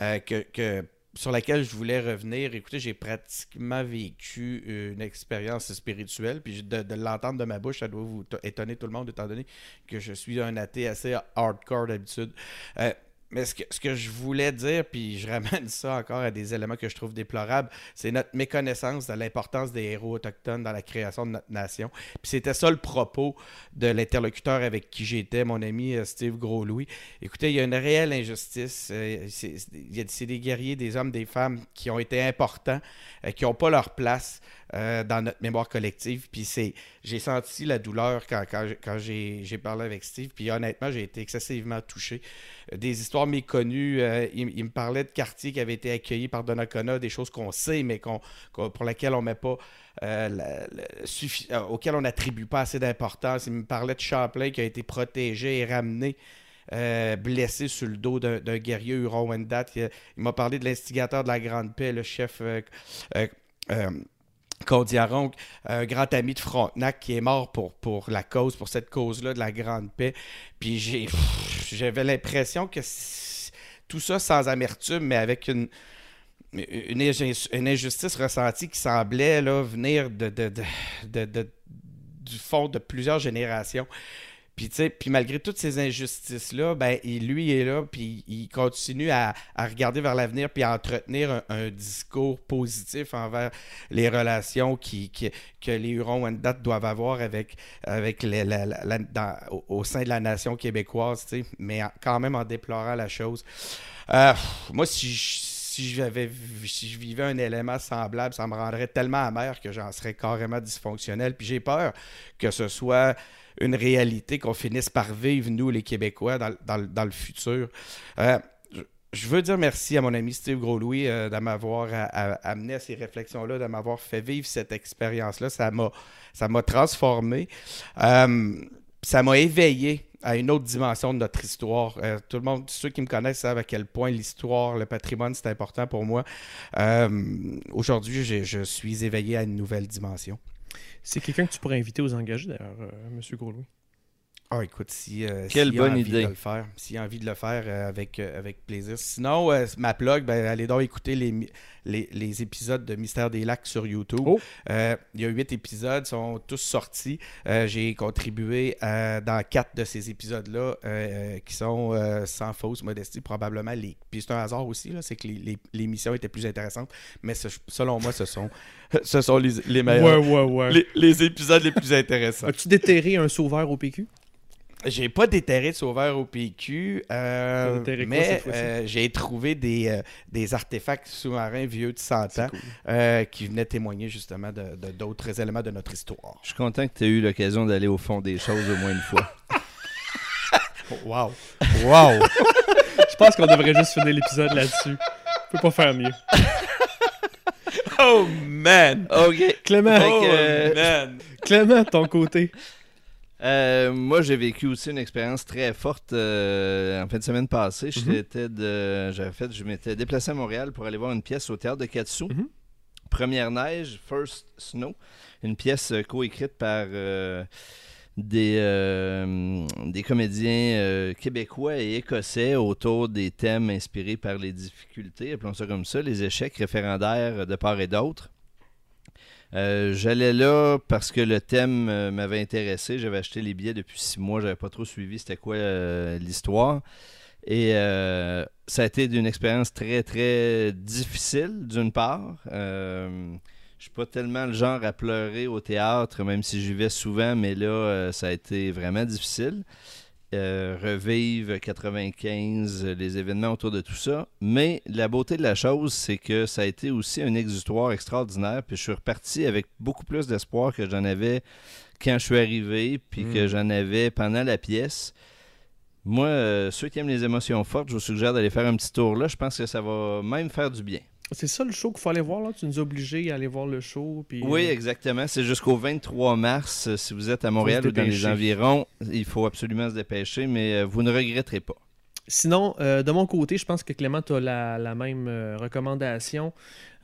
euh, que, que- sur laquelle je voulais revenir. Écoutez, j'ai pratiquement vécu une expérience spirituelle, puis de, l'entendre de ma bouche, ça doit vous étonner tout le monde, étant donné que je suis un athée assez hardcore d'habitude. Euh, mais ce que, ce que je voulais dire, puis je ramène ça encore à des éléments que je trouve déplorables, c'est notre méconnaissance de l'importance des héros autochtones dans la création de notre nation. Puis c'était ça le propos de l'interlocuteur avec qui j'étais, mon ami euh, Steve Gros-Louis. Écoutez, il y a une réelle injustice. euh, c'est des guerriers, des hommes, des femmes qui ont été importants, euh, qui n'ont pas leur place euh, dans notre mémoire collective. Puis c'est, j'ai senti la douleur quand, quand, j'ai- j'ai, parlé avec Steve. Puis honnêtement, j'ai été excessivement touché. Des histoires méconnues. euh, il, me parlait de quartiers qui avaient été accueillis par Donnacona, des choses qu'on sait, mais qu'on, pour on met pas. euh, euh, auxquelles on n'attribue pas assez d'importance. Il me parlait de Champlain qui a été protégé et ramené blessé sur le dos d'un d'un guerrier Huron-Wendat. Il, il m'a parlé de l'instigateur de la Grande Paix, le chef Condiaronc, un grand ami de Frontenac qui est mort pour, pour la cause, pour cette cause-là de la Grande Paix. Puis j'ai, j'avais l'impression que tout ça sans amertume, mais avec une, une, inju- une injustice ressentie qui semblait là, venir de- de- de- du fond de plusieurs générations. Puis, puis malgré toutes ces injustices-là, ben, il, lui est là, puis il continue à, à regarder vers l'avenir, puis à entretenir un, discours positif envers les relations qui, que les Hurons-Wendat doivent avoir avec, avec au, sein de la nation québécoise, mais quand même en déplorant la chose. Euh, moi, si je, si je vivais un élément semblable, ça me rendrait tellement amer que j'en serais carrément dysfonctionnel. Puis j'ai peur que ce soit une réalité qu'on finisse par vivre, nous, les Québécois, dans, le- futur. Euh, je- veux dire merci à mon ami Steve Gros-Louis euh, de m'avoir a- amené à ces réflexions-là, de m'avoir fait vivre cette expérience-là. Ça m'a, transformé. Euh, ça m'a éveillé à une autre dimension de notre histoire. Euh, tout le monde, ceux qui me connaissent savent à quel point l'histoire, le patrimoine, c'est important pour moi. Euh, aujourd'hui, je, suis éveillé à une nouvelle dimension. C'est quelqu'un que tu pourrais inviter aux engagés, d'ailleurs, euh, Monsieur Gros-Louis. Ah, écoute, si, euh, Quelle s'il a bonne envie idée. de le faire, s'il a envie de le faire euh, avec, euh, avec plaisir. Sinon, euh, ma plug, ben, allez donc écouter les, les, les épisodes de Mystère des Lacs sur YouTube. Oh. Il y a huit épisodes, sont tous sortis. J'ai contribué à- dans quatre de ces épisodes-là qui sont sans fausse modestie, probablement les. Puis c'est un hasard aussi, c'est que les, les, étaient plus intéressantes, mais ce- selon moi, ce sont, ce sont les, meilleurs. ouais, ouais. Les, les épisodes les plus intéressants. As-tu déterré un sauveur au PQ? J'ai pas déterré de sauveur au PQ, euh, mais euh, j'ai trouvé des, euh, des artefacts sous-marins vieux de 100 C'est ans cool. euh, qui venaient témoigner justement de de- d'autres éléments de notre histoire. Je suis content que tu aies eu l'occasion d'aller au fond des choses au moins une fois. Wow! Wow! Je pense qu'on devrait juste finir l'épisode là-dessus. On peut pas faire mieux. oh man! OK. Clément, Oh euh, man! Clément, de ton côté. Euh, moi, j'ai vécu aussi une expérience très forte euh, en fin de semaine passée. J'étais de, j'avais fait, je m'étais déplacé à Montréal pour aller voir une pièce au théâtre de Katsu. Mhm. Première neige, First Snow, une pièce euh, coécrite par euh, des, des comédiens québécois et écossais autour des thèmes inspirés par les difficultés, appelons ça comme ça, les échecs référendaires de part et d'autre. Euh, J'allais là parce que le thème euh, m'avait intéressé. J'avais acheté les billets depuis six mois. J'avais pas trop suivi c'était quoi euh, l'histoire. Et ça a été d'une expérience très, très difficile, d'une part. Je suis pas tellement le genre à pleurer au théâtre, même si j'y vais souvent, mais là, ça a été vraiment difficile. Euh, revivre 95, euh, les événements autour de tout ça. Mais la beauté de la chose, c'est que ça a été aussi un exutoire extraordinaire. Puis je suis reparti avec beaucoup plus d'espoir que j'en avais quand je suis arrivé, puis que j'en avais pendant la pièce. Moi, euh, ceux qui aiment les émotions fortes, je vous suggère d'aller faire un petit tour là. Je pense que ça va même faire du bien. C'est ça le show qu'il faut aller voir, là? Tu nous as obligés à aller voir le show. Puis, Oui, euh, exactement. C'est jusqu'au 23 mars. Euh, Si vous êtes à Montréal ou dans les environs, il faut absolument se dépêcher, mais euh, vous ne regretterez pas. Sinon, euh, de mon côté, je pense que Clément, tu as la, la même euh, recommandation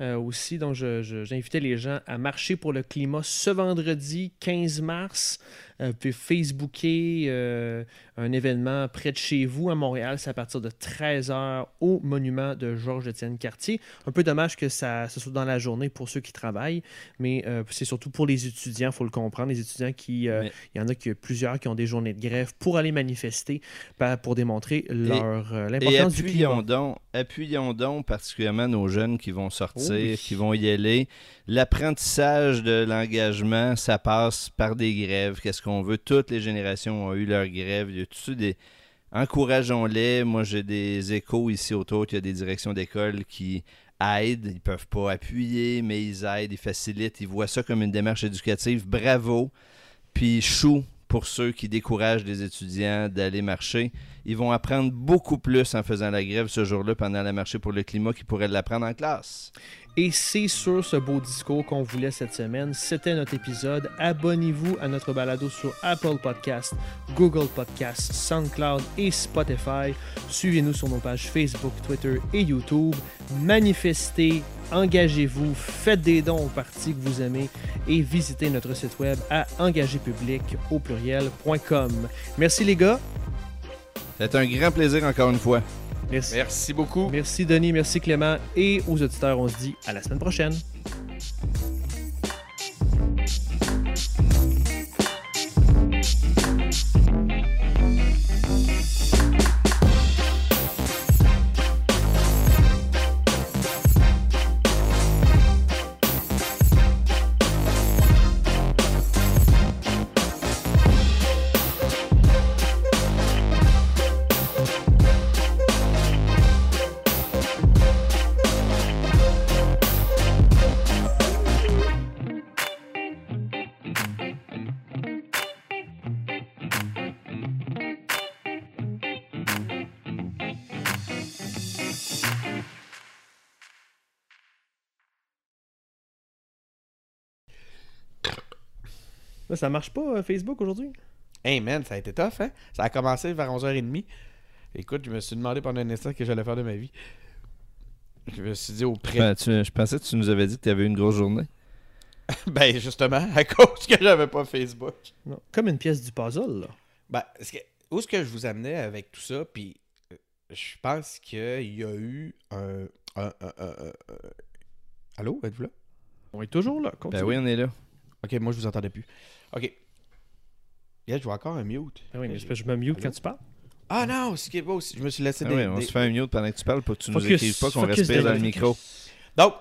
euh, aussi. Donc, j'invitais les gens à marcher pour le climat ce vendredi 15 mars. Euh, Facebooker euh, un événement près de chez vous à Montréal. C'est à partir de 13h au monument de Georges-Étienne Cartier. Un peu dommage que ça ce soit dans la journée pour ceux qui travaillent, mais euh, c'est surtout pour les étudiants, il faut le comprendre. Les étudiants qui. euh, Mais- Il y en a qui, plusieurs qui ont des journées de grève pour aller manifester pour démontrer leur, l'importance du appuyons climat. donc, appuyons donc particulièrement nos jeunes qui vont sortir, Oh oui. qui vont y aller. L'apprentissage de l'engagement, ça passe par des grèves. Qu'est-ce qu'on veut? Toutes les générations ont eu leur grève. Il y a tout des... Encourageons-les. Moi, j'ai des échos ici autour qu'il y a des directions d'école qui aident. Ils peuvent pas appuyer, mais ils aident, ils facilitent. Ils voient ça comme une démarche éducative. Bravo. Puis chou pour ceux qui découragent les étudiants d'aller marcher. Ils vont apprendre beaucoup plus en faisant la grève ce jour-là pendant la marché pour le climat qu'ils pourraient l'apprendre en classe. Et c'est sur ce beau discours qu'on voulait cette semaine. C'était notre épisode. Abonnez-vous à notre balado sur Apple Podcast, Google Podcast, SoundCloud et Spotify. Suivez-nous sur nos pages Facebook, Twitter et YouTube. Manifestez, engagez-vous, faites des dons aux partis que vous aimez et visitez notre site web à engagépublic au pluriel.com. Merci les gars. C'est un grand plaisir encore une fois. Merci. Merci beaucoup. Merci Denis, merci Clément et aux auditeurs, on se dit à la semaine prochaine. Là, ça marche pas euh, Facebook aujourd'hui? Hey man, ça a été tough, hein? Ça a commencé vers 11h30. Écoute, je me suis demandé pendant un instant ce que j'allais faire de ma vie. Je me suis dit au près. Ben, tu- je pensais que tu nous avais dit que tu avais eu une grosse journée. Ben, justement, à cause que j'avais pas Facebook. Non. Comme une pièce du puzzle, là. Ben, est-ce que- où est-ce que je vous amenais avec tout ça? Puis, euh, je pense qu'il y a eu un. un- un- un- un- un- Allô, êtes-vous là? On est toujours là. Ben continue. oui, on est là. Ok, moi je vous entendais plus. Ok. Yeah, je vois encore un mute. Ben oui, mais que je me mute Allô? quand tu parles. Ah non, c'est qui est beau. Je me suis laissé Ah des- oui, on des- se fait un mute pendant que tu parles pour que tu nous Focus, écrives pas qu'on respire dans le micro. Donc,